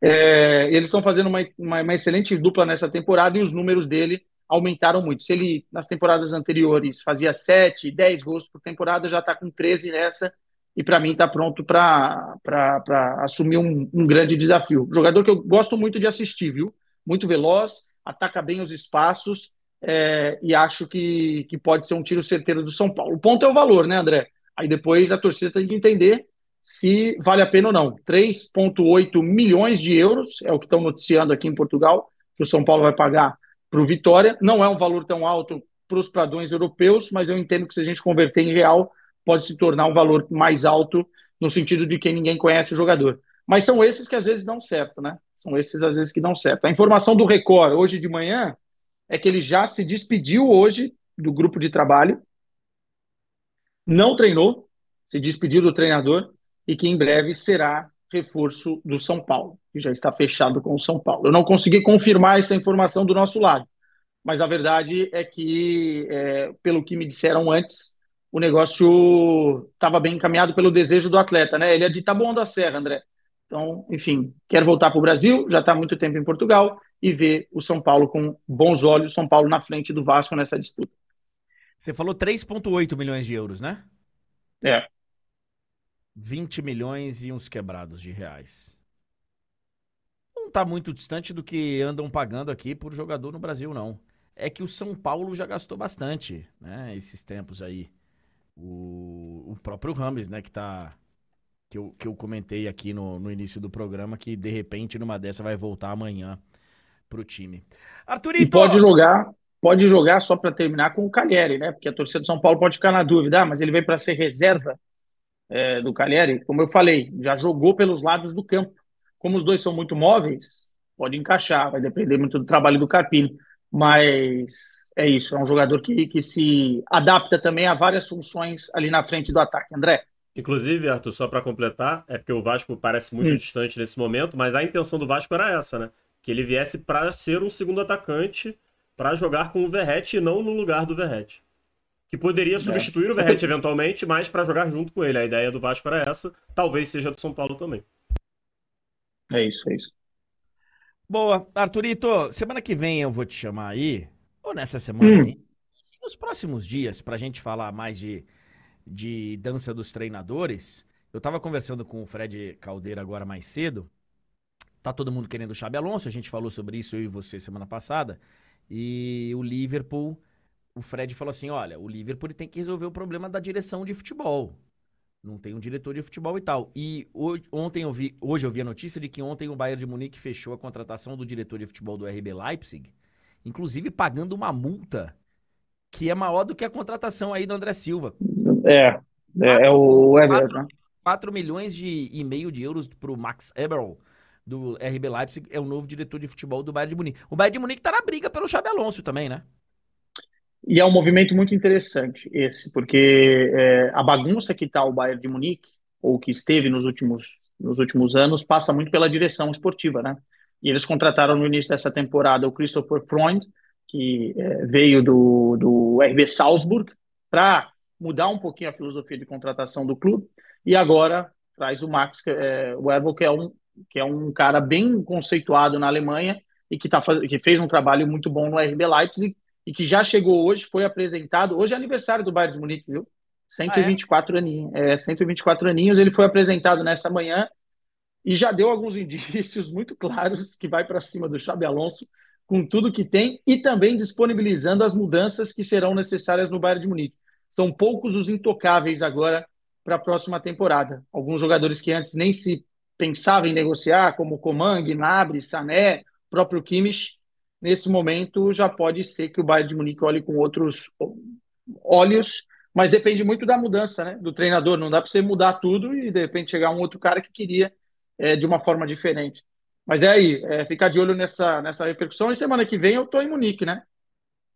É, eles estão fazendo uma, uma, uma, excelente dupla nessa temporada e os números dele aumentaram muito. Se ele, nas temporadas anteriores, fazia 7, 10 gols por temporada, já está com 13 nessa e para mim está pronto para assumir um, um, grande desafio. Jogador que eu gosto muito de assistir, viu? Muito veloz, ataca bem os espaços é, e acho que, que pode ser um tiro certeiro do São Paulo. O ponto é o valor, né, André? Aí depois a torcida tem que entender se vale a pena ou não. 3,8 milhões de euros é o que estão noticiando aqui em Portugal, que o São Paulo vai pagar para o Vitória. Não é um valor tão alto para os padrões europeus, mas eu entendo que se a gente converter em real, pode se tornar um valor mais alto, no sentido de que ninguém conhece o jogador. Mas são esses que às vezes dão certo, né? São esses às vezes que dão certo. A informação do Record, hoje de manhã, é que ele já se despediu hoje do grupo de trabalho, não treinou, se despediu do treinador e que em breve será reforço do São Paulo, que já está fechado com o São Paulo. Eu não consegui confirmar essa informação do nosso lado, mas a verdade é que, é, pelo que me disseram antes, o negócio estava bem encaminhado pelo desejo do atleta, né? Ele é de Taboão da Serra, André. Então, enfim, quer voltar para o Brasil, já está há muito tempo em Portugal e vê o São Paulo com bons olhos, São Paulo na frente do Vasco nessa disputa. Você falou 3,8 milhões de euros, né? É. 20 milhões e uns quebrados de reais. Não está muito distante do que andam pagando aqui por jogador no Brasil, não. É que o São Paulo já gastou bastante, né? Esses tempos aí. O, o próprio Rames, né? Que tá. Que eu, que eu comentei aqui no, no início do programa, que de repente numa dessa vai voltar amanhã pro time. Arthurito! E pode jogar, pode jogar só para terminar com o Calheri, né? Porque a torcida do São Paulo pode ficar na dúvida, ah, mas ele veio para ser reserva é, do Calheri. Como eu falei, já jogou pelos lados do campo. Como os dois são muito móveis, pode encaixar, vai depender muito do trabalho do Carpini. Mas é isso, é um jogador que, que se adapta também a várias funções ali na frente do ataque. André? Inclusive, Arthur, só para completar, é porque o Vasco parece muito hum. distante nesse momento, mas a intenção do Vasco era essa, né? Que ele viesse para ser um segundo atacante para jogar com o Verrete e não no lugar do Verrete. Que poderia é. substituir o Verrete eventualmente, mas para jogar junto com ele. A ideia do Vasco era essa, talvez seja do São Paulo também. É isso, é isso. Boa. Arthurito, semana que vem eu vou te chamar aí, ou nessa semana hum. aí, nos próximos dias, pra gente falar mais de, de dança dos treinadores. Eu tava conversando com o Fred Caldeira agora mais cedo. Tá todo mundo querendo o Xabi Alonso, a gente falou sobre isso eu e você semana passada. E o Liverpool, o Fred falou assim: olha, o Liverpool tem que resolver o problema da direção de futebol. Não tem um diretor de futebol e tal. E hoje, ontem eu vi, hoje eu vi a notícia de que ontem o Bayern de Munique fechou a contratação do diretor de futebol do RB Leipzig, inclusive pagando uma multa que é maior do que a contratação aí do André Silva. É, é, é o Everton. 4, milhões de, e meio de euros para o Max Eberl do RB Leipzig, é o novo diretor de futebol do Bayern de Munique. O Bayern de Munique tá na briga pelo Xabi Alonso também, né? E é um movimento muito interessante esse, porque é, a bagunça que está o Bayern de Munique, ou que esteve nos últimos, nos últimos anos, passa muito pela direção esportiva, né? E eles contrataram no início dessa temporada o Christopher Freund, que é, veio do, do RB Salzburg, para mudar um pouquinho a filosofia de contratação do clube, e agora traz o Max é, Wervel, que é um que é um cara bem conceituado na Alemanha e que, tá, que fez um trabalho muito bom no RB Leipzig e que já chegou hoje, foi apresentado. Hoje é aniversário do Bayern de Munique, viu? 124 ah, é? aninhos. É, 124 aninhos. Ele foi apresentado nessa manhã e já deu alguns indícios muito claros que vai para cima do Xabi Alonso com tudo que tem e também disponibilizando as mudanças que serão necessárias no Bayern de Munique. São poucos os intocáveis agora para a próxima temporada. Alguns jogadores que antes nem se pensava em negociar, como Coman, Gnabry, Sané, próprio Kimmich, nesse momento já pode ser que o Bayern de Munique olhe com outros olhos, mas depende muito da mudança né, do treinador. Não dá para você mudar tudo e de repente chegar um outro cara que queria é, de uma forma diferente. Mas é aí, é, ficar de olho nessa, nessa repercussão. E semana que vem eu estou em Munique, né?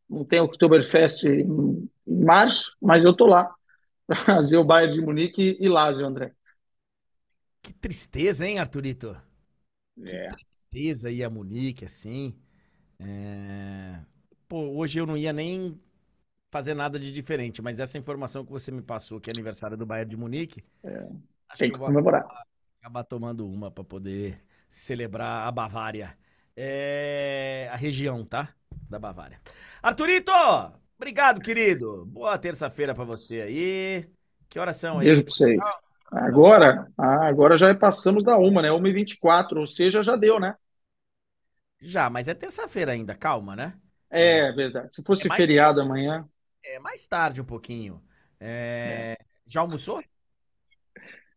Não tem Oktoberfest em, em março, mas eu estou lá para fazer o Bayern de Munique e Lazio, André. Que tristeza, hein, Arthurito? É. Que tristeza ir a Munique, assim. É... Pô, hoje eu não ia nem fazer nada de diferente, mas essa informação que você me passou, que é aniversário do Bayern de Munique, é. acho Tem que, que comemorar. Acabar, acabar tomando uma para poder celebrar a Bavária. É a região, tá? Da Bavária. Arthurito, obrigado, querido. Boa terça-feira para você aí. Que horas são aí? Beijo para vocês. Agora, ah, agora já passamos da uma, né? 1h24, ou seja, já deu, né? Já, mas é terça-feira ainda, calma, né? É, é verdade. Se fosse é feriado tarde. amanhã. É mais tarde um pouquinho. É... É. Já almoçou?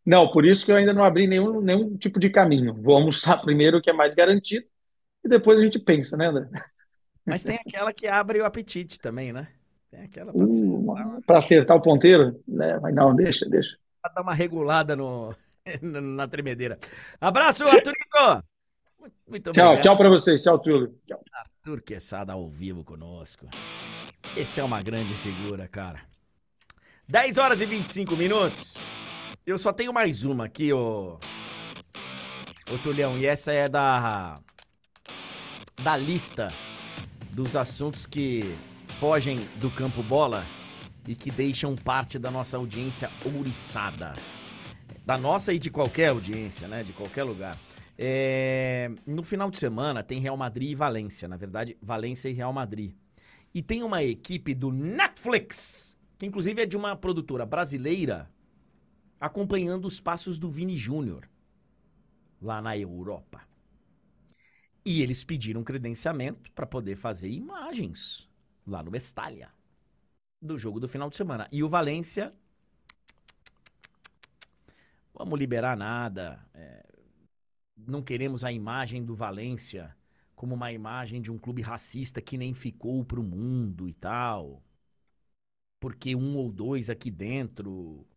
Não, por isso que eu ainda não abri nenhum, nenhum tipo de caminho. Vou almoçar primeiro, que é mais garantido, e depois a gente pensa, né, André? Mas tem aquela que abre o apetite também, né? Tem aquela para uh, acertar, acertar o ponteiro? Né? Mas não, deixa, deixa dar uma regulada no, na tremedeira. Abraço, Arthurito! Muito obrigado. Tchau, tchau para vocês. Tchau, Túlio. Tchau. Arthur Quesada ao vivo conosco. Esse é uma grande figura, cara. 10 horas e 25 minutos. Eu só tenho mais uma aqui, ô. Ô, Tulhão. E essa é da. Da lista dos assuntos que fogem do campo bola e que deixam parte da nossa audiência ouriçada. Da nossa e de qualquer audiência, né? De qualquer lugar. É, no final de semana tem Real Madrid e Valência. Na verdade, Valência e Real Madrid. E tem uma equipe do Netflix, que inclusive é de uma produtora brasileira, acompanhando os passos do Vini Júnior lá na Europa. E eles pediram credenciamento para poder fazer imagens lá no Estália do jogo do final de semana. E o Valência. Vamos liberar nada. É, não queremos a imagem do Valência como uma imagem de um clube racista que nem ficou pro mundo e tal. Porque um ou dois aqui dentro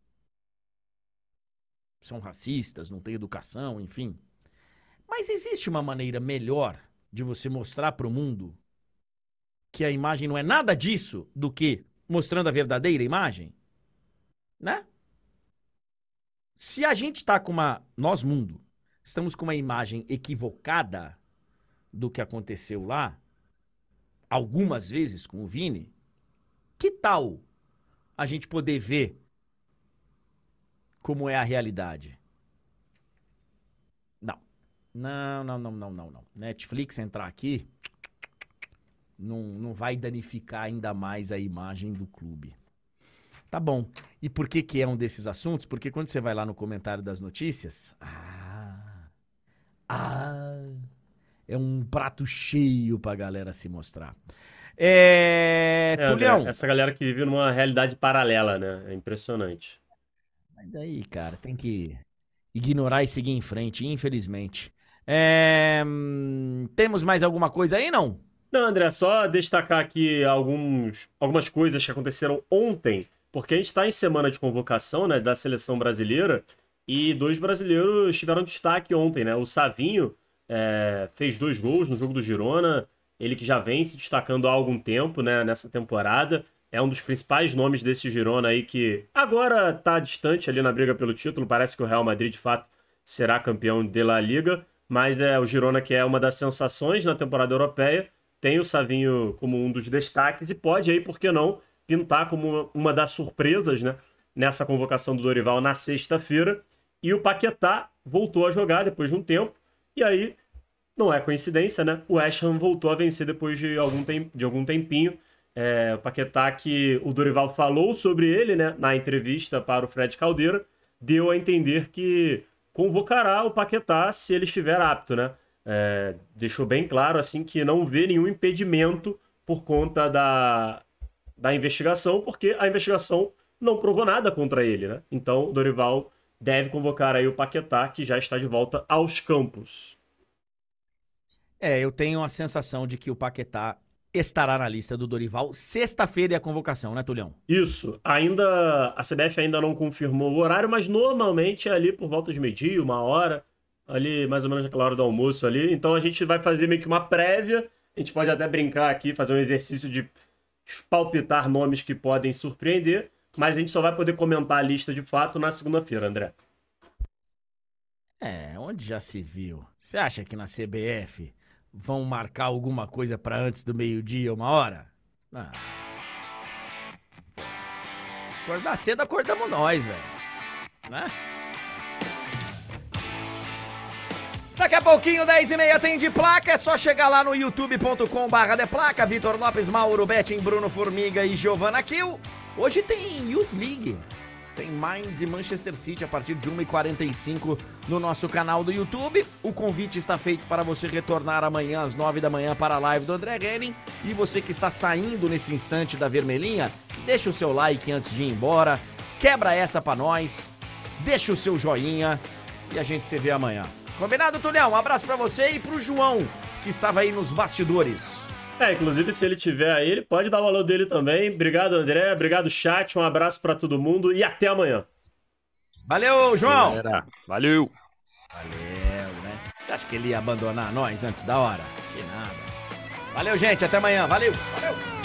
são racistas, não têm educação, enfim. Mas existe uma maneira melhor de você mostrar para o mundo que a imagem não é nada disso do que mostrando a verdadeira imagem? Né? Se a gente está com uma. Nós, mundo, estamos com uma imagem equivocada do que aconteceu lá, algumas vezes com o Vini, que tal a gente poder ver como é a realidade? Não. Não, não, não, não, não, não. Netflix entrar aqui não, não vai danificar ainda mais a imagem do clube. Tá bom. E por que que é um desses assuntos? Porque quando você vai lá no comentário das notícias, ah, ah, é um prato cheio pra galera se mostrar. É, É, essa galera que vive numa realidade paralela, né? É impressionante. Mas daí, cara, tem que ignorar e seguir em frente, infelizmente. É, hum, temos mais alguma coisa aí, não? Não, André, só destacar aqui alguns, algumas coisas que aconteceram ontem, porque a gente está em semana de convocação né, da seleção brasileira e dois brasileiros tiveram destaque ontem, né? O Savinho é, fez dois gols no jogo do Girona, ele que já vem se destacando há algum tempo né, nessa temporada, é um dos principais nomes desse Girona aí que agora está distante ali na briga pelo título, parece que o Real Madrid de fato será campeão de La Liga, mas é o Girona que é uma das sensações na temporada europeia tem o Savinho como um dos destaques e pode aí, por que não, pintar como uma, das surpresas, né? Nessa convocação do Dorival na sexta-feira. E o Paquetá voltou a jogar depois de um tempo. E aí, não é coincidência, né? O West Ham voltou a vencer depois de algum, tem, de algum tempinho. É, o Paquetá que o Dorival falou sobre ele, né? Na entrevista para o Fred Caldeira, deu a entender que convocará o Paquetá se ele estiver apto, né? É, deixou bem claro assim que não vê nenhum impedimento por conta da, da investigação, porque a investigação não provou nada contra ele, né? Então, Dorival deve convocar aí o Paquetá, que já está de volta aos campos. É, eu tenho a sensação de que o Paquetá estará na lista do Dorival. Sexta-feira é a convocação, né, Tulhão? Isso. Ainda a CBF ainda não confirmou o horário, mas normalmente é ali por volta de meio-dia, uma hora, ali mais ou menos naquela hora do almoço ali. Então a gente vai fazer meio que uma prévia. A gente pode até brincar aqui, fazer um exercício de palpitar nomes que podem surpreender, mas a gente só vai poder comentar a lista de fato na segunda-feira, André. É, onde já se viu? Você acha que na CBF vão marcar alguma coisa pra antes do meio-dia, uma hora? Ah. Acordar cedo, acordamos nós, velho. Né? Daqui a pouquinho, 10 e meia, tem de placa. É só chegar lá no youtube.com barra de placa. Vitor Lopes, Mauro Betting, Bruno Formiga e Giovanna Kill. Hoje tem Youth League. Tem Mainz e Manchester City a partir de 1h45 no nosso canal do YouTube. O convite está feito para você retornar amanhã às 9 da manhã para a live do André Henning. E você que está saindo nesse instante da vermelhinha, deixa o seu like antes de ir embora. Quebra essa para nós. Deixa o seu joinha e a gente se vê amanhã. Combinado, Tulhão? Um abraço para você e pro João, que estava aí nos bastidores. É, inclusive se ele tiver aí, ele pode dar o valor dele também. Obrigado, André. Obrigado, chat. Um abraço para todo mundo e até amanhã. Valeu, João! Galera, valeu! Valeu, né? Você acha que ele ia abandonar nós antes da hora? Que nada. Valeu, gente. Até amanhã. Valeu. Valeu.